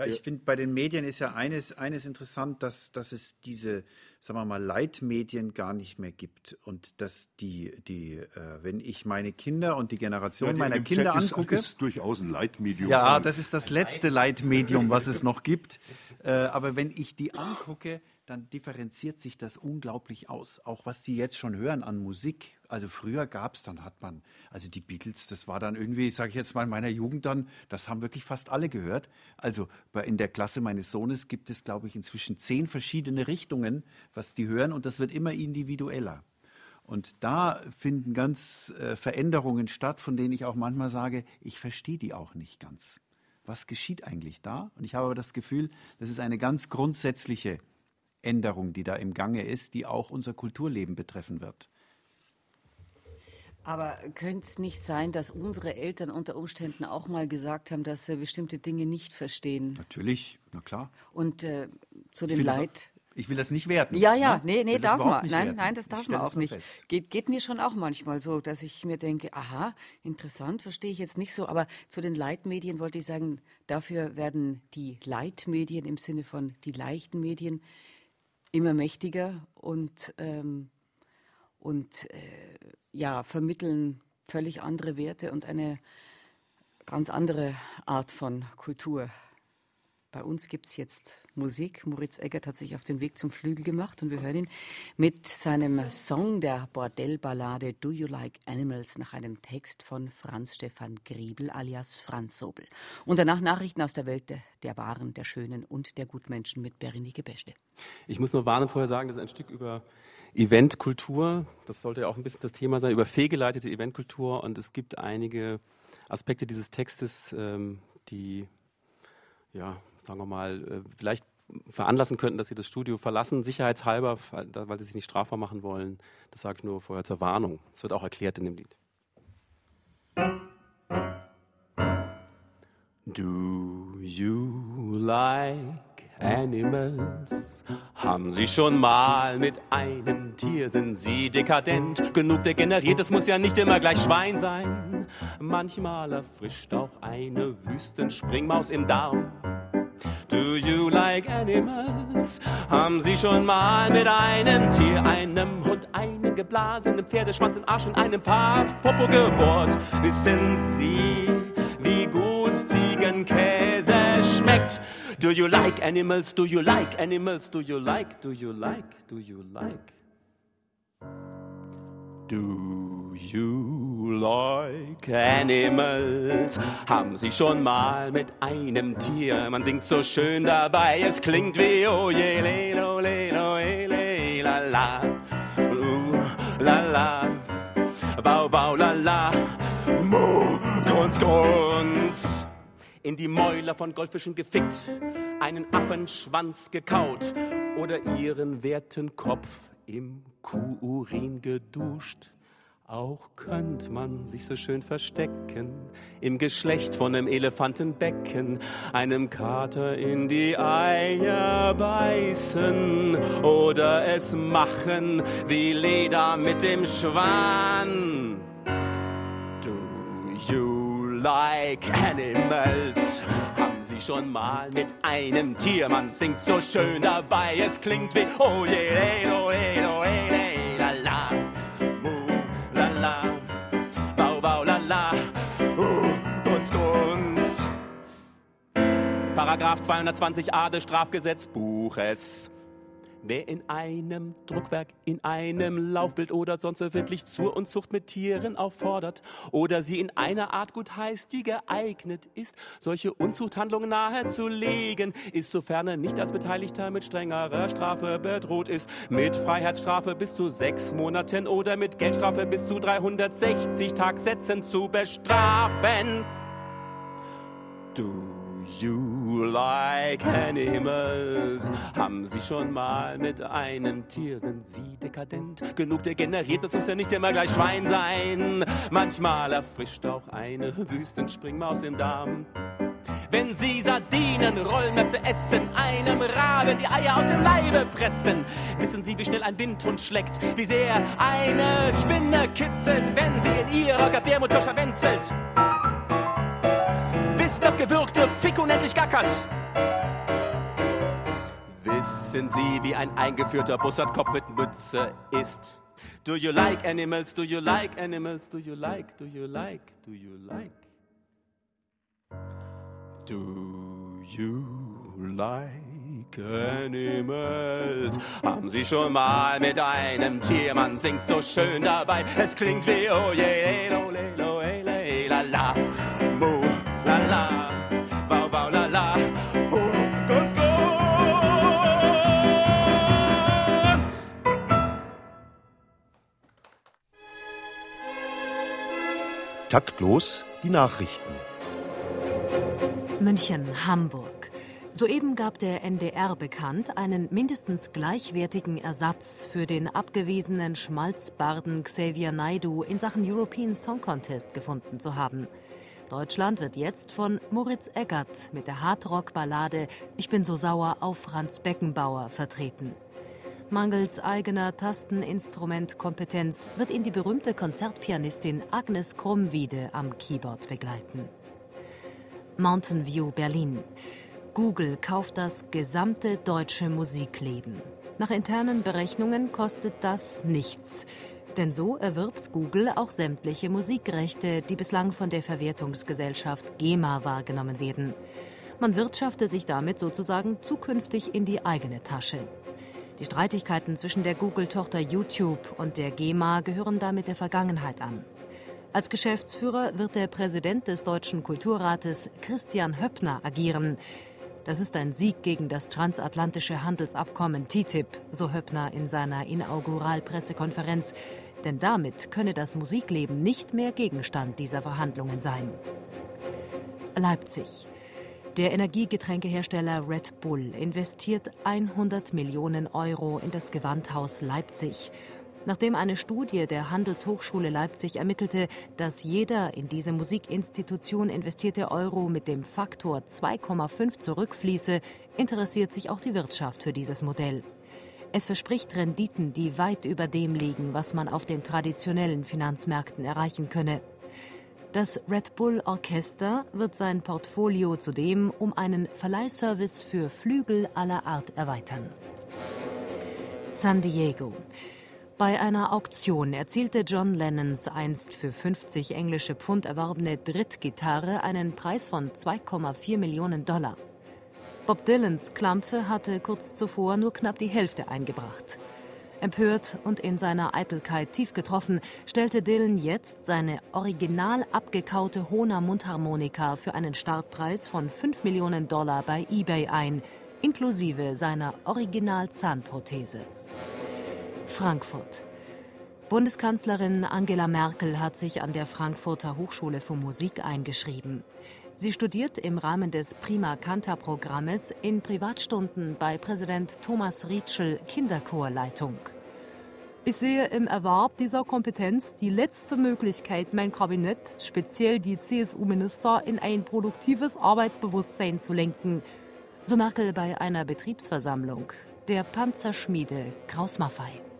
Ja, ich finde, bei den Medien ist ja eines, eines interessant, dass, dass es diese, sagen wir mal, Leitmedien gar nicht mehr gibt. Und dass die, die äh, wenn ich meine Kinder und die Generation ja, die meiner Kinder ist, angucke. Das ist durchaus ein Leitmedium. Ja, das ist das letzte Leitmedium, was es noch gibt. Äh, aber wenn ich die angucke, dann differenziert sich das unglaublich aus. Auch was die jetzt schon hören an Musik. Also früher gab es, dann hat man, also die Beatles, das war dann irgendwie, sage ich jetzt mal in meiner Jugend dann, das haben wirklich fast alle gehört. Also in der Klasse meines Sohnes gibt es, glaube ich, inzwischen zehn verschiedene Richtungen, was die hören und das wird immer individueller. Und da finden ganz äh, Veränderungen statt, von denen ich auch manchmal sage, ich verstehe die auch nicht ganz. Was geschieht eigentlich da? Und ich habe aber das Gefühl, das ist eine ganz grundsätzliche Änderung, die da im Gange ist, die auch unser Kulturleben betreffen wird. Aber könnte es nicht sein, dass unsere Eltern unter Umständen auch mal gesagt haben, dass sie bestimmte Dinge nicht verstehen? Natürlich, na klar. Und äh, zu dem Leid. ich will das nicht werten. Ja, ja, ne? nee, nee, darf man. Nein, werten. nein, das darf man auch nicht. Geht, geht mir schon auch manchmal so, dass ich mir denke, aha, interessant, verstehe ich jetzt nicht so. Aber zu den Leitmedien wollte ich sagen, dafür werden die Leitmedien im Sinne von die leichten Medien immer mächtiger und, ähm, und äh, ja, vermitteln völlig andere Werte und eine ganz andere Art von Kultur. Bei uns gibt es jetzt Musik. Moritz Eggert hat sich auf den Weg zum Flügel gemacht und wir hören ihn mit seinem Song der Bordellballade Do You Like Animals nach einem Text von Franz Stefan Griebel alias Franz Sobel. Und danach Nachrichten aus der Welt der, Wahren, der Schönen und der Gutmenschen mit Berenike Beste. Ich muss nur warnen vorher sagen, das ist ein Stück über Eventkultur. Das sollte ja auch ein bisschen das Thema sein, über fehlgeleitete Eventkultur. Und es gibt einige Aspekte dieses Textes, ähm, die ja, sagen wir mal, äh, vielleicht veranlassen könnten, dass sie das Studio verlassen, sicherheitshalber, weil sie sich nicht strafbar machen wollen. Das sage ich nur vorher zur Warnung. Das wird auch erklärt in dem Lied. Do you like animals? Haben Sie schon mal mit einem Tier, sind Sie dekadent? Genug degeneriert, es muss ja nicht immer gleich Schwein sein. Manchmal erfrischt auch eine Wüstenspringmaus im Darm Do you like animals? Haben Sie schon mal mit einem Tier, einem Hund, einem geblasenen Pferdeschwanz, in Arsch in einem Popo gebohrt? Wissen Sie, wie gut Ziegenkäse schmeckt? Do you like animals? Do you like animals? Do you like? Do you like? Do you like? Do you like animals? Haben Sie schon mal mit einem Tier? Man singt so schön dabei, es klingt wie oh je, le, lo, le, lo, e, le, la, la, uh, la, la, bau, bau, la, la, mu, grunz, grunz. In die Mäuler von Goldfischen gefickt, einen Affenschwanz gekaut oder ihren werten Kopf im Kuhurin geduscht. Auch könnt man sich so schön verstecken im Geschlecht von einem Elefantenbecken, einem Kater in die Eier beißen oder es machen wie Leder mit dem Schwan. Do you like animals? Haben Sie schon mal mit einem Tier? Man singt so schön dabei, es klingt wie oh je, oh je, oh je, Paragraph 220a des Strafgesetzbuches. Wer in einem Druckwerk, in einem Laufbild oder sonst öffentlich zur Unzucht mit Tieren auffordert oder sie in einer Art gut heißt, die geeignet ist, solche Unzuchthandlungen nahezulegen, ist sofern er nicht als Beteiligter mit strengerer Strafe bedroht ist, mit Freiheitsstrafe bis zu sechs Monaten oder mit Geldstrafe bis zu 360 Tagsätzen zu bestrafen. Du you like animals? Haben Sie schon mal mit einem Tier? Sind Sie dekadent? Genug degeneriert, das muss ja nicht immer gleich Schwein sein. Manchmal erfrischt auch eine Wüstenspringmaus im Darm. Wenn Sie Sardinen, Rollmöpse essen, einem Raben die Eier aus dem Leibe pressen, wissen Sie, wie schnell ein Windhund schlägt, wie sehr eine Spinne kitzelt, wenn sie in ihrer Gebärmutter scharwenzelt bis das gewürgte Fick unendlich gackert. Wissen Sie, wie ein eingeführter Bussardkopf mit Mütze ist? Do you like animals? Do you like animals? Do you like? Do you like? Do you like? Do you like animals? Haben Sie schon mal mit einem Tier? Man singt so schön dabei. Es klingt wie oh je, lo, le, lo, la, la, Taktlos die Nachrichten. München, Hamburg. Soeben gab der NDR bekannt, einen mindestens gleichwertigen Ersatz für den abgewiesenen Schmalzbarden Xavier Naidu in Sachen European Song Contest gefunden zu haben. Deutschland wird jetzt von Moritz Eggert mit der Hardrock-Ballade Ich bin so sauer auf Franz Beckenbauer vertreten. Mangels eigener Tasteninstrumentkompetenz wird ihn die berühmte Konzertpianistin Agnes Krummwiede am Keyboard begleiten. Mountain View Berlin. Google kauft das gesamte deutsche Musikleben. Nach internen Berechnungen kostet das nichts. Denn so erwirbt Google auch sämtliche Musikrechte, die bislang von der Verwertungsgesellschaft GEMA wahrgenommen werden. Man wirtschafte sich damit sozusagen zukünftig in die eigene Tasche. Die Streitigkeiten zwischen der Google-Tochter YouTube und der GEMA gehören damit der Vergangenheit an. Als Geschäftsführer wird der Präsident des Deutschen Kulturrates Christian Höppner agieren. Das ist ein Sieg gegen das transatlantische Handelsabkommen TTIP, so Höppner in seiner Inauguralpressekonferenz, denn damit könne das Musikleben nicht mehr Gegenstand dieser Verhandlungen sein. Leipzig. Der Energiegetränkehersteller Red Bull investiert 100 Millionen Euro in das Gewandhaus Leipzig. Nachdem eine Studie der Handelshochschule Leipzig ermittelte, dass jeder in diese Musikinstitution investierte Euro mit dem Faktor 2,5 zurückfließe, interessiert sich auch die Wirtschaft für dieses Modell. Es verspricht Renditen, die weit über dem liegen, was man auf den traditionellen Finanzmärkten erreichen könne. Das Red Bull Orchester wird sein Portfolio zudem um einen Verleihservice für Flügel aller Art erweitern. San Diego. Bei einer Auktion erzielte John Lennons einst für 50 englische Pfund erworbene Drittgitarre einen Preis von 2,4 Millionen Dollar. Bob Dylans Klampfe hatte kurz zuvor nur knapp die Hälfte eingebracht. Empört und in seiner Eitelkeit tief getroffen, stellte Dylan jetzt seine original abgekaute Hona Mundharmonika für einen Startpreis von 5 Millionen Dollar bei eBay ein, inklusive seiner Original-Zahnprothese. Frankfurt. Bundeskanzlerin Angela Merkel hat sich an der Frankfurter Hochschule für Musik eingeschrieben. Sie studiert im Rahmen des Prima Canta Programmes in Privatstunden bei Präsident Thomas Rietschel Kinderchorleitung. Ich sehe im Erwerb dieser Kompetenz die letzte Möglichkeit, mein Kabinett, speziell die CSU-Minister, in ein produktives Arbeitsbewusstsein zu lenken. So Merkel bei einer Betriebsversammlung der Panzerschmiede Kraus-Maffei.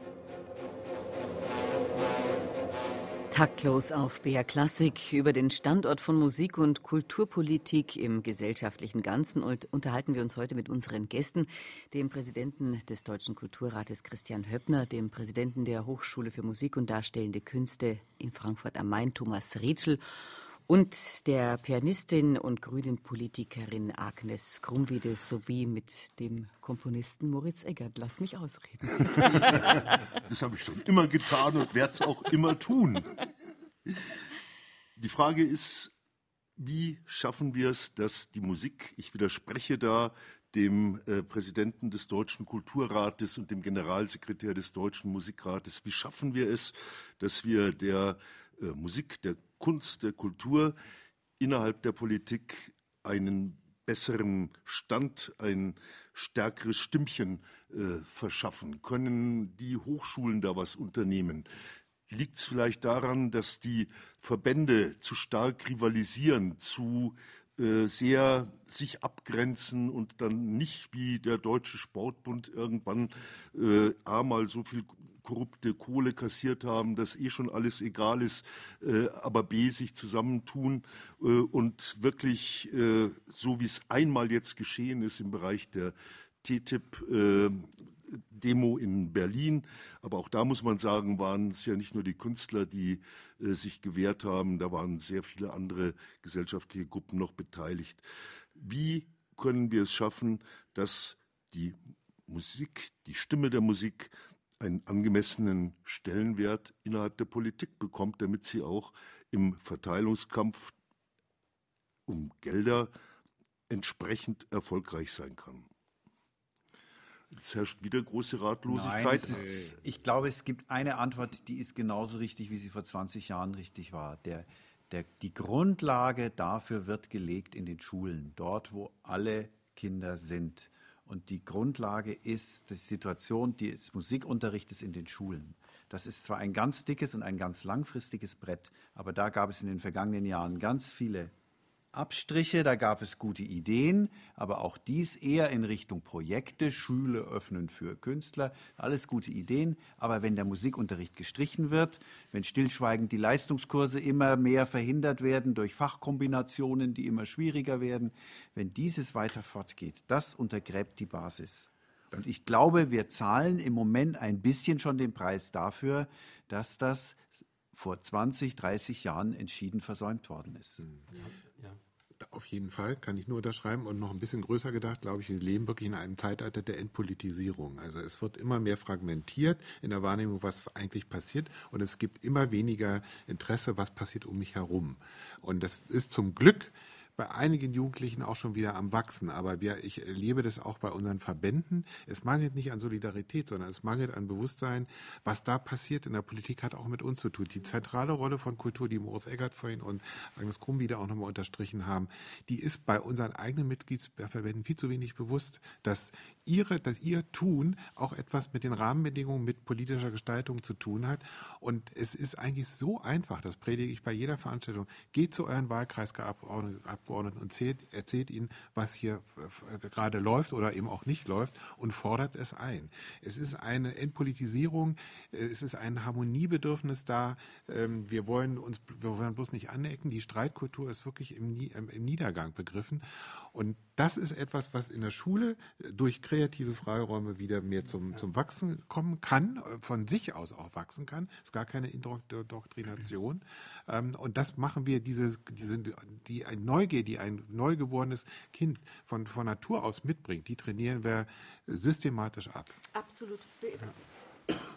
Taktlos auf BR Klassik über den Standort von Musik und Kulturpolitik im gesellschaftlichen Ganzen. Und unterhalten wir uns heute mit unseren Gästen, dem Präsidenten des Deutschen Kulturrates Christian Höppner, dem Präsidenten der Hochschule für Musik und Darstellende Künste in Frankfurt am Main Thomas Rietschel und der Pianistin und grünen Politikerin Agnes Krumwiede sowie mit dem Komponisten Moritz Eggert. Lass mich ausreden. das habe ich schon immer getan und werde es auch immer tun. Die Frage ist, wie schaffen wir es, dass die Musik, ich widerspreche da dem äh, Präsidenten des Deutschen Kulturrates und dem Generalsekretär des Deutschen Musikrates, wie schaffen wir es, dass wir der äh, Musik, der Kunst, der Kultur innerhalb der Politik einen besseren Stand, ein stärkeres Stimmchen äh, verschaffen? Können die Hochschulen da was unternehmen? Liegt es vielleicht daran, dass die Verbände zu stark rivalisieren, zu äh, sehr sich abgrenzen und dann nicht wie der Deutsche Sportbund irgendwann äh, einmal so viel korrupte Kohle kassiert haben, dass eh schon alles egal ist, äh, aber B sich zusammentun äh, und wirklich, äh, so wie es einmal jetzt geschehen ist im Bereich der TTIP, äh, Demo in Berlin. Aber auch da muss man sagen, waren es ja nicht nur die Künstler, die äh, sich gewehrt haben, da waren sehr viele andere gesellschaftliche Gruppen noch beteiligt. Wie können wir es schaffen, dass die Musik, die Stimme der Musik einen angemessenen Stellenwert innerhalb der Politik bekommt, damit sie auch im Verteilungskampf um Gelder entsprechend erfolgreich sein kann. Es herrscht wieder große Ratlosigkeit. Nein, ist, ich glaube, es gibt eine Antwort, die ist genauso richtig, wie sie vor 20 Jahren richtig war. Der, der, die Grundlage dafür wird gelegt in den Schulen, dort, wo alle Kinder sind. Und die Grundlage ist die Situation des Musikunterrichtes in den Schulen. Das ist zwar ein ganz dickes und ein ganz langfristiges Brett, aber da gab es in den vergangenen Jahren ganz viele Abstriche, da gab es gute Ideen, aber auch dies eher in Richtung Projekte, Schule öffnen für Künstler, alles gute Ideen. Aber wenn der Musikunterricht gestrichen wird, wenn stillschweigend die Leistungskurse immer mehr verhindert werden durch Fachkombinationen, die immer schwieriger werden, wenn dieses weiter fortgeht, das untergräbt die Basis. Und ich glaube, wir zahlen im Moment ein bisschen schon den Preis dafür, dass das vor 20, 30 Jahren entschieden versäumt worden ist. Ja. Auf jeden Fall, kann ich nur unterschreiben. Und noch ein bisschen größer gedacht, glaube ich, wir leben wirklich in einem Zeitalter der Entpolitisierung. Also es wird immer mehr fragmentiert in der Wahrnehmung, was eigentlich passiert. Und es gibt immer weniger Interesse, was passiert um mich herum. Und das ist zum Glück bei einigen Jugendlichen auch schon wieder am Wachsen. Aber wir, ich erlebe das auch bei unseren Verbänden. Es mangelt nicht an Solidarität, sondern es mangelt an Bewusstsein. Was da passiert in der Politik hat auch mit uns zu tun. Die zentrale Rolle von Kultur, die Moritz Eggert vorhin und Agnes Krumm wieder auch nochmal unterstrichen haben, die ist bei unseren eigenen Mitgliedsverbänden viel zu wenig bewusst, dass ihre, dass ihr Tun auch etwas mit den Rahmenbedingungen, mit politischer Gestaltung zu tun hat. Und es ist eigentlich so einfach, das predige ich bei jeder Veranstaltung. Geht zu euren Wahlkreisabgeordneten und zählt, erzählt ihnen, was hier äh, gerade läuft oder eben auch nicht läuft und fordert es ein. Es ist eine Entpolitisierung, äh, es ist ein Harmoniebedürfnis da. Ähm, wir wollen uns, wir wollen bloß nicht anecken. Die Streitkultur ist wirklich im, im Niedergang begriffen. Und das ist etwas, was in der Schule durch kreative Freiräume wieder mehr zum, zum Wachsen kommen kann, äh, von sich aus auch wachsen kann. Es ist gar keine Indoktrination. Ähm, und das machen wir, diese, diese, die ein Neugier, die ein neugeborenes Kind von, von Natur aus mitbringt, die trainieren wir systematisch ab. Absolut.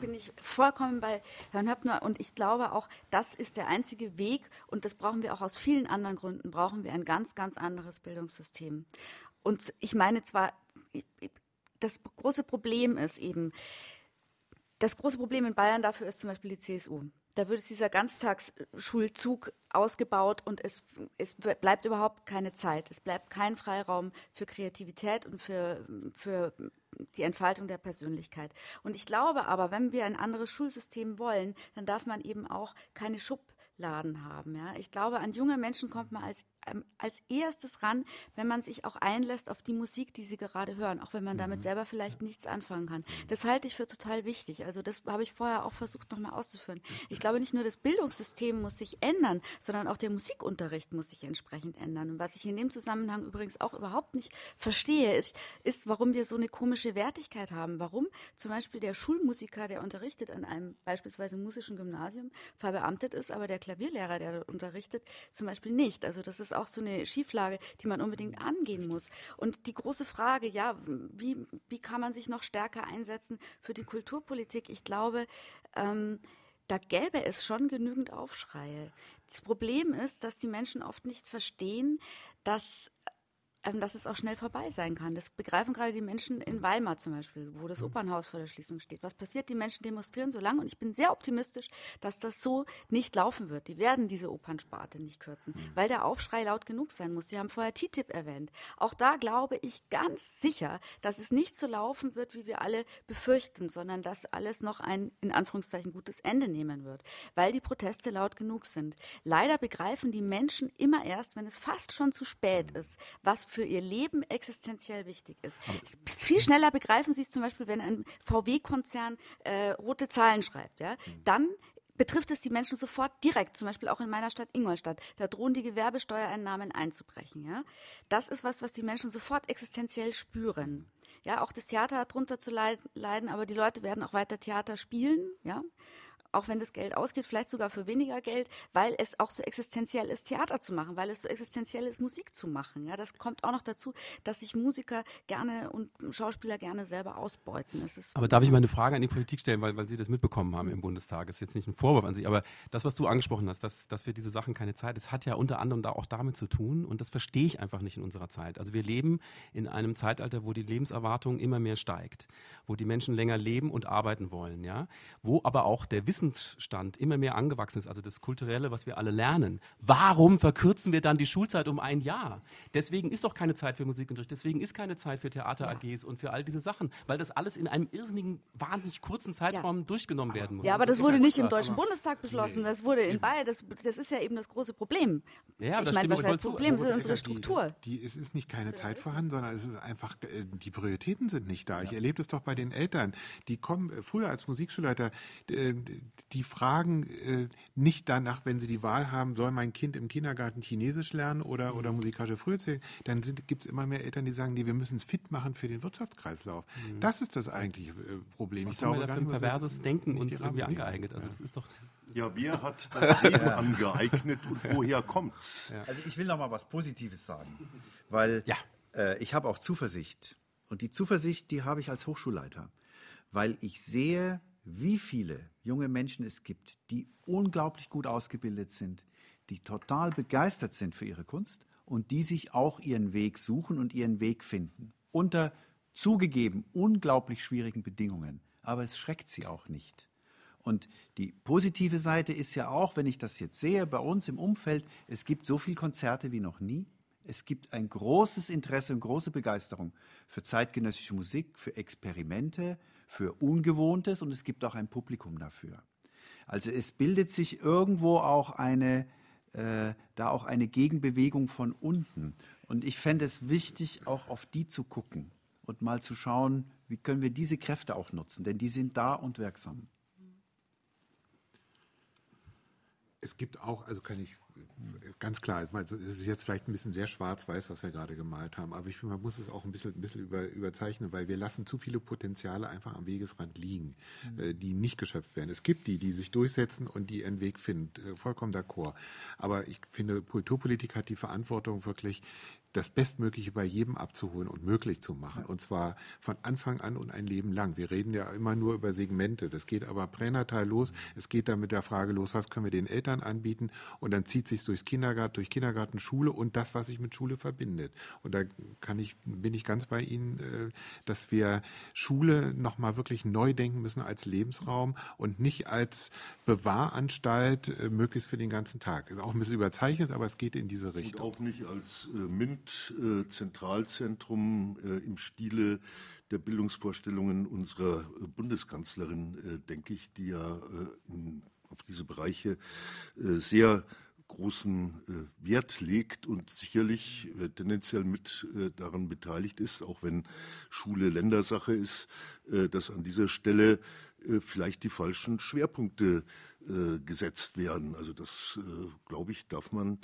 Bin ich vollkommen bei Herrn Höppner und ich glaube auch, das ist der einzige Weg und das brauchen wir auch aus vielen anderen Gründen, brauchen wir ein ganz, ganz anderes Bildungssystem. Und ich meine zwar, das große Problem ist eben, das große Problem in Bayern dafür ist zum Beispiel die CSU. Da wird dieser Ganztagsschulzug ausgebaut und es, es bleibt überhaupt keine Zeit. Es bleibt kein Freiraum für Kreativität und für, für die Entfaltung der Persönlichkeit. Und ich glaube aber, wenn wir ein anderes Schulsystem wollen, dann darf man eben auch keine Schubladen haben. Ja? Ich glaube, an junge Menschen kommt man als als erstes ran, wenn man sich auch einlässt auf die Musik, die sie gerade hören, auch wenn man damit mhm. selber vielleicht nichts anfangen kann. Das halte ich für total wichtig. Also das habe ich vorher auch versucht nochmal auszuführen. Ich glaube, nicht nur das Bildungssystem muss sich ändern, sondern auch der Musikunterricht muss sich entsprechend ändern. Und was ich in dem Zusammenhang übrigens auch überhaupt nicht verstehe, ist, ist warum wir so eine komische Wertigkeit haben. Warum zum Beispiel der Schulmusiker, der unterrichtet an einem beispielsweise musischen Gymnasium, verbeamtet ist, aber der Klavierlehrer, der unterrichtet, zum Beispiel nicht. Also das ist auch so eine Schieflage, die man unbedingt angehen muss. Und die große Frage, ja, wie, wie kann man sich noch stärker einsetzen für die Kulturpolitik? Ich glaube, ähm, da gäbe es schon genügend Aufschreie. Das Problem ist, dass die Menschen oft nicht verstehen, dass dass es auch schnell vorbei sein kann. Das begreifen gerade die Menschen in Weimar zum Beispiel, wo das mhm. Opernhaus vor der Schließung steht. Was passiert? Die Menschen demonstrieren so lange und ich bin sehr optimistisch, dass das so nicht laufen wird. Die werden diese Opernsparte nicht kürzen, mhm. weil der Aufschrei laut genug sein muss. Sie haben vorher TTIP erwähnt. Auch da glaube ich ganz sicher, dass es nicht so laufen wird, wie wir alle befürchten, sondern dass alles noch ein in Anführungszeichen gutes Ende nehmen wird, weil die Proteste laut genug sind. Leider begreifen die Menschen immer erst, wenn es fast schon zu spät mhm. ist, was für ihr Leben existenziell wichtig ist. Viel schneller begreifen Sie es zum Beispiel, wenn ein VW-Konzern äh, rote Zahlen schreibt. Ja? Mhm. Dann betrifft es die Menschen sofort direkt, zum Beispiel auch in meiner Stadt Ingolstadt. Da drohen die Gewerbesteuereinnahmen einzubrechen. Ja? Das ist was, was die Menschen sofort existenziell spüren. Ja, auch das Theater hat darunter zu leiden, aber die Leute werden auch weiter Theater spielen. Ja? Auch wenn das Geld ausgeht, vielleicht sogar für weniger Geld, weil es auch so existenziell ist, Theater zu machen, weil es so existenziell ist, Musik zu machen. Ja, das kommt auch noch dazu, dass sich Musiker gerne und Schauspieler gerne selber ausbeuten. aber darf ich mal eine Frage an die Politik stellen, weil, weil Sie das mitbekommen haben im Bundestag? Das ist jetzt nicht ein Vorwurf an Sie, aber das, was du angesprochen hast, dass, dass wir diese Sachen keine Zeit, das hat ja unter anderem da auch damit zu tun und das verstehe ich einfach nicht in unserer Zeit. Also wir leben in einem Zeitalter, wo die Lebenserwartung immer mehr steigt, wo die Menschen länger leben und arbeiten wollen, ja, wo aber auch der Wissen Wissensstand immer mehr angewachsen ist, also das Kulturelle, was wir alle lernen, warum verkürzen wir dann die Schulzeit um ein Jahr? Deswegen ist doch keine Zeit für Musikunterricht, deswegen ist keine Zeit für Theater-AGs ja. und für all diese Sachen, weil das alles in einem irrsinnigen, wahnsinnig kurzen Zeitraum ja. durchgenommen werden muss. Ja, aber das, das wurde nicht im Deutschen Bundestag beschlossen, nee. das wurde in Bayern, das, das ist ja eben das große Problem. Ja, ich das meine, was heißt Problem? Das ist unsere Struktur. Die, die, es ist nicht keine Zeit vorhanden, sondern es ist einfach, äh, die Prioritäten sind nicht da. Ich erlebe das doch bei den Eltern, die kommen äh, früher als Musikschulleiter, äh, die fragen äh, nicht danach, wenn sie die Wahl haben, soll mein Kind im Kindergarten Chinesisch lernen oder, oder mhm. musikalische Früherziehung, dann gibt es immer mehr Eltern, die sagen, nee, wir müssen es fit machen für den Wirtschaftskreislauf. Mhm. Das ist das eigentliche äh, Problem. Was ich glaube, wir da für ein perverses Denken uns irgendwie angeeignet. Also das ist doch ja, wer hat das Leben angeeignet und woher kommt's? Ja. Also ich will noch mal was Positives sagen, weil ja. äh, ich habe auch Zuversicht und die Zuversicht, die habe ich als Hochschulleiter, weil ich sehe, wie viele junge Menschen es gibt, die unglaublich gut ausgebildet sind, die total begeistert sind für ihre Kunst und die sich auch ihren Weg suchen und ihren Weg finden. Unter zugegeben unglaublich schwierigen Bedingungen. Aber es schreckt sie auch nicht. Und die positive Seite ist ja auch, wenn ich das jetzt sehe, bei uns im Umfeld, es gibt so viele Konzerte wie noch nie. Es gibt ein großes Interesse und große Begeisterung für zeitgenössische Musik, für Experimente, für Ungewohntes und es gibt auch ein Publikum dafür. Also es bildet sich irgendwo auch eine, äh, da auch eine Gegenbewegung von unten. Und ich fände es wichtig, auch auf die zu gucken und mal zu schauen, wie können wir diese Kräfte auch nutzen, denn die sind da und wirksam. Es gibt auch, also kann ich ganz klar, es ist jetzt vielleicht ein bisschen sehr schwarz-weiß, was wir gerade gemalt haben, aber ich finde, man muss es auch ein bisschen, ein bisschen über, überzeichnen, weil wir lassen zu viele Potenziale einfach am Wegesrand liegen, mhm. Äh, die nicht geschöpft werden. Es gibt die, die sich durchsetzen und die ihren Weg finden, äh, vollkommen d'accord. Aber ich finde, Kulturpolitik hat die Verantwortung wirklich, das Bestmögliche bei jedem abzuholen und möglich zu machen. Und zwar von Anfang an und ein Leben lang. Wir reden ja immer nur über Segmente. Das geht aber pränatal los. Es geht dann mit der Frage los, was können wir den Eltern anbieten? Und dann zieht sich durchs Kindergarten, durch Kindergarten, Schule und das, was sich mit Schule verbindet. Und da kann ich, bin ich ganz bei Ihnen, äh, dass wir Schule nochmal wirklich neu denken müssen als Lebensraum und nicht als Bewahranstalt, äh, möglichst für den ganzen Tag. Ist auch ein bisschen überzeichnet, aber es geht in diese Richtung. Und auch nicht als äh, MINT-Zentralzentrum äh, im Stile der Bildungsvorstellungen unserer äh, Bundeskanzlerin, äh, denke ich, die ja in, auf diese Bereiche sehr großen Wert legt und sicherlich tendenziell mit daran beteiligt ist, auch wenn Schule Ländersache ist, dass an dieser Stelle vielleicht die falschen Schwerpunkte äh, gesetzt werden. Also das, äh, glaube ich, darf man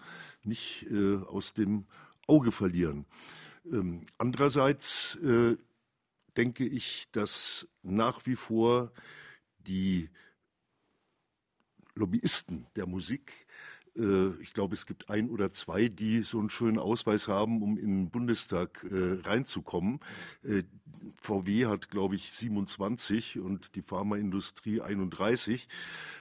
nicht äh, aus dem Auge verlieren. Ähm, andererseits äh, denke ich, dass nach wie vor die Lobbyisten der Musik äh, ich glaube, es gibt ein oder zwei, die so einen schönen Ausweis haben, um in den Bundestag äh, reinzukommen. Äh, VW hat, glaube ich, 27 und die Pharmaindustrie 31,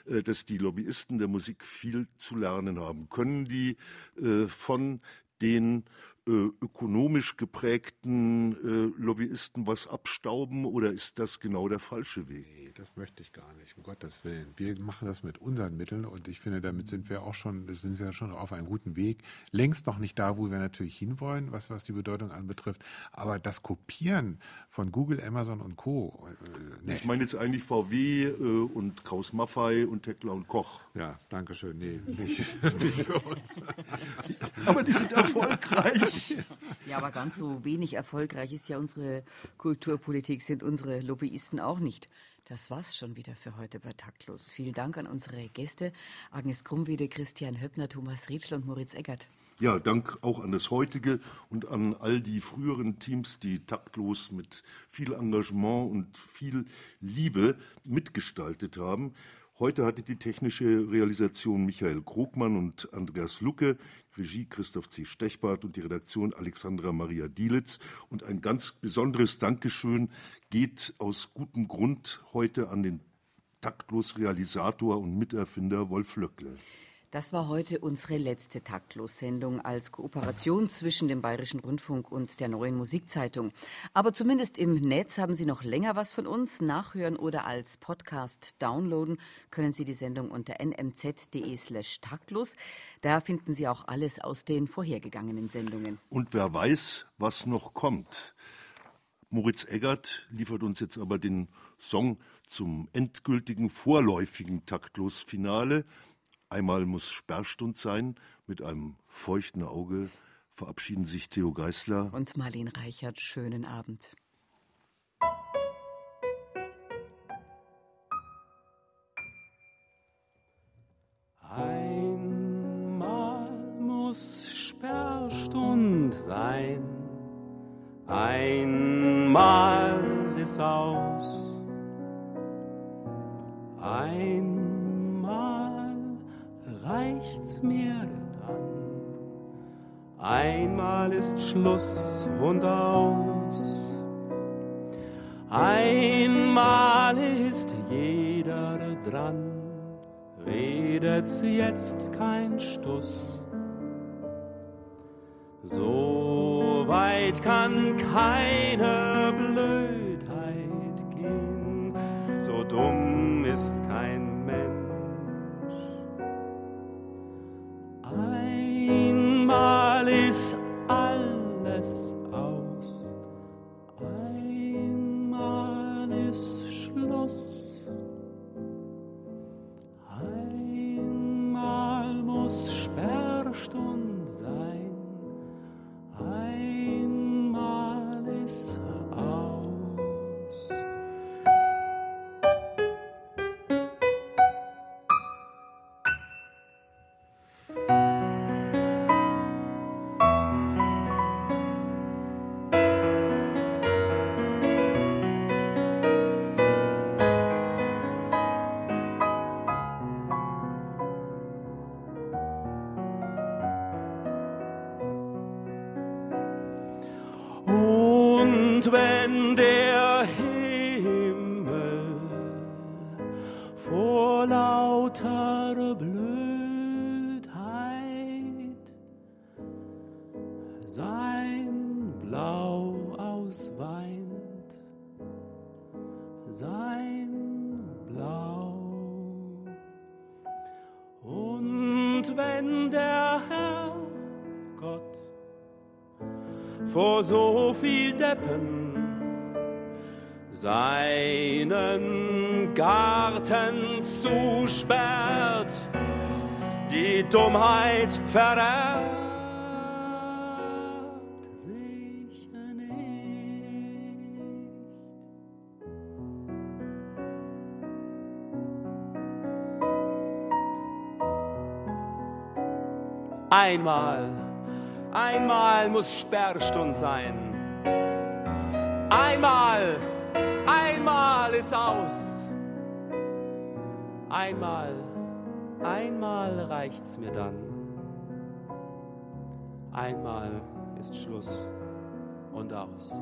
äh, dass die Lobbyisten der Musik viel zu lernen haben. Können die äh, von den ökonomisch geprägten äh, Lobbyisten was abstauben oder ist das genau der falsche Weg? Nee, das möchte ich gar nicht, um Gottes Willen. Wir machen das mit unseren Mitteln und ich finde, damit sind wir auch schon, sind wir schon auf einem guten Weg. Längst noch nicht da, wo wir natürlich hinwollen, was, was die Bedeutung anbetrifft. Aber das Kopieren von Google, Amazon und Co. Äh, nee. Ich meine jetzt eigentlich VW äh, und Kraus Maffei und Tekla und Koch. Ja, danke schön. Nee, nicht, nicht für uns. Aber die sind erfolgreich. Ja, aber ganz so wenig erfolgreich ist ja unsere Kulturpolitik, sind unsere Lobbyisten auch nicht. Das war's schon wieder für heute bei Taktlos. Vielen Dank an unsere Gäste, Agnes Krummwede, Christian Höppner, Thomas Rietschl und Moritz Eggert. Ja, Dank auch an das heutige und an all die früheren Teams, die taktlos mit viel Engagement und viel Liebe mitgestaltet haben. Heute hatte die technische Realisation Michael Krogmann und Andreas Lucke, Regie Christoph C. Stechbart und die Redaktion Alexandra Maria Dielitz. Und ein ganz besonderes Dankeschön geht aus gutem Grund heute an den taktlos Realisator und Miterfinder Wolf Löckle. Das war heute unsere letzte Taktlos-Sendung als Kooperation zwischen dem Bayerischen Rundfunk und der Neuen Musikzeitung. Aber zumindest im Netz haben Sie noch länger was von uns. Nachhören oder als Podcast downloaden können Sie die Sendung unter nmz.de slash taktlos. Da finden Sie auch alles aus den vorhergegangenen Sendungen. Und wer weiß, was noch kommt. Moritz Eggert liefert uns jetzt aber den Song zum endgültigen vorläufigen Taktlos-Finale. Einmal muss Sperrstund sein. Mit einem feuchten Auge verabschieden sich Theo Geißler und Marlene Reichert. Schönen Abend. Einmal muss Sperrstund sein, einmal ist aus. Ein reicht's mir dann. Einmal ist Schluss und aus. Einmal ist jeder dran, redet's jetzt kein Stuss. So weit kann keine Blödheit gehen, so dumm ist kein Blau ausweint, sein Blau. Und wenn der Herr Gott vor so viel Deppen seinen Garten zusperrt, die Dummheit vererbt Einmal, einmal muss Sperrstund sein. Einmal, einmal ist aus. Einmal, einmal reicht's mir dann. Einmal ist Schluss und aus.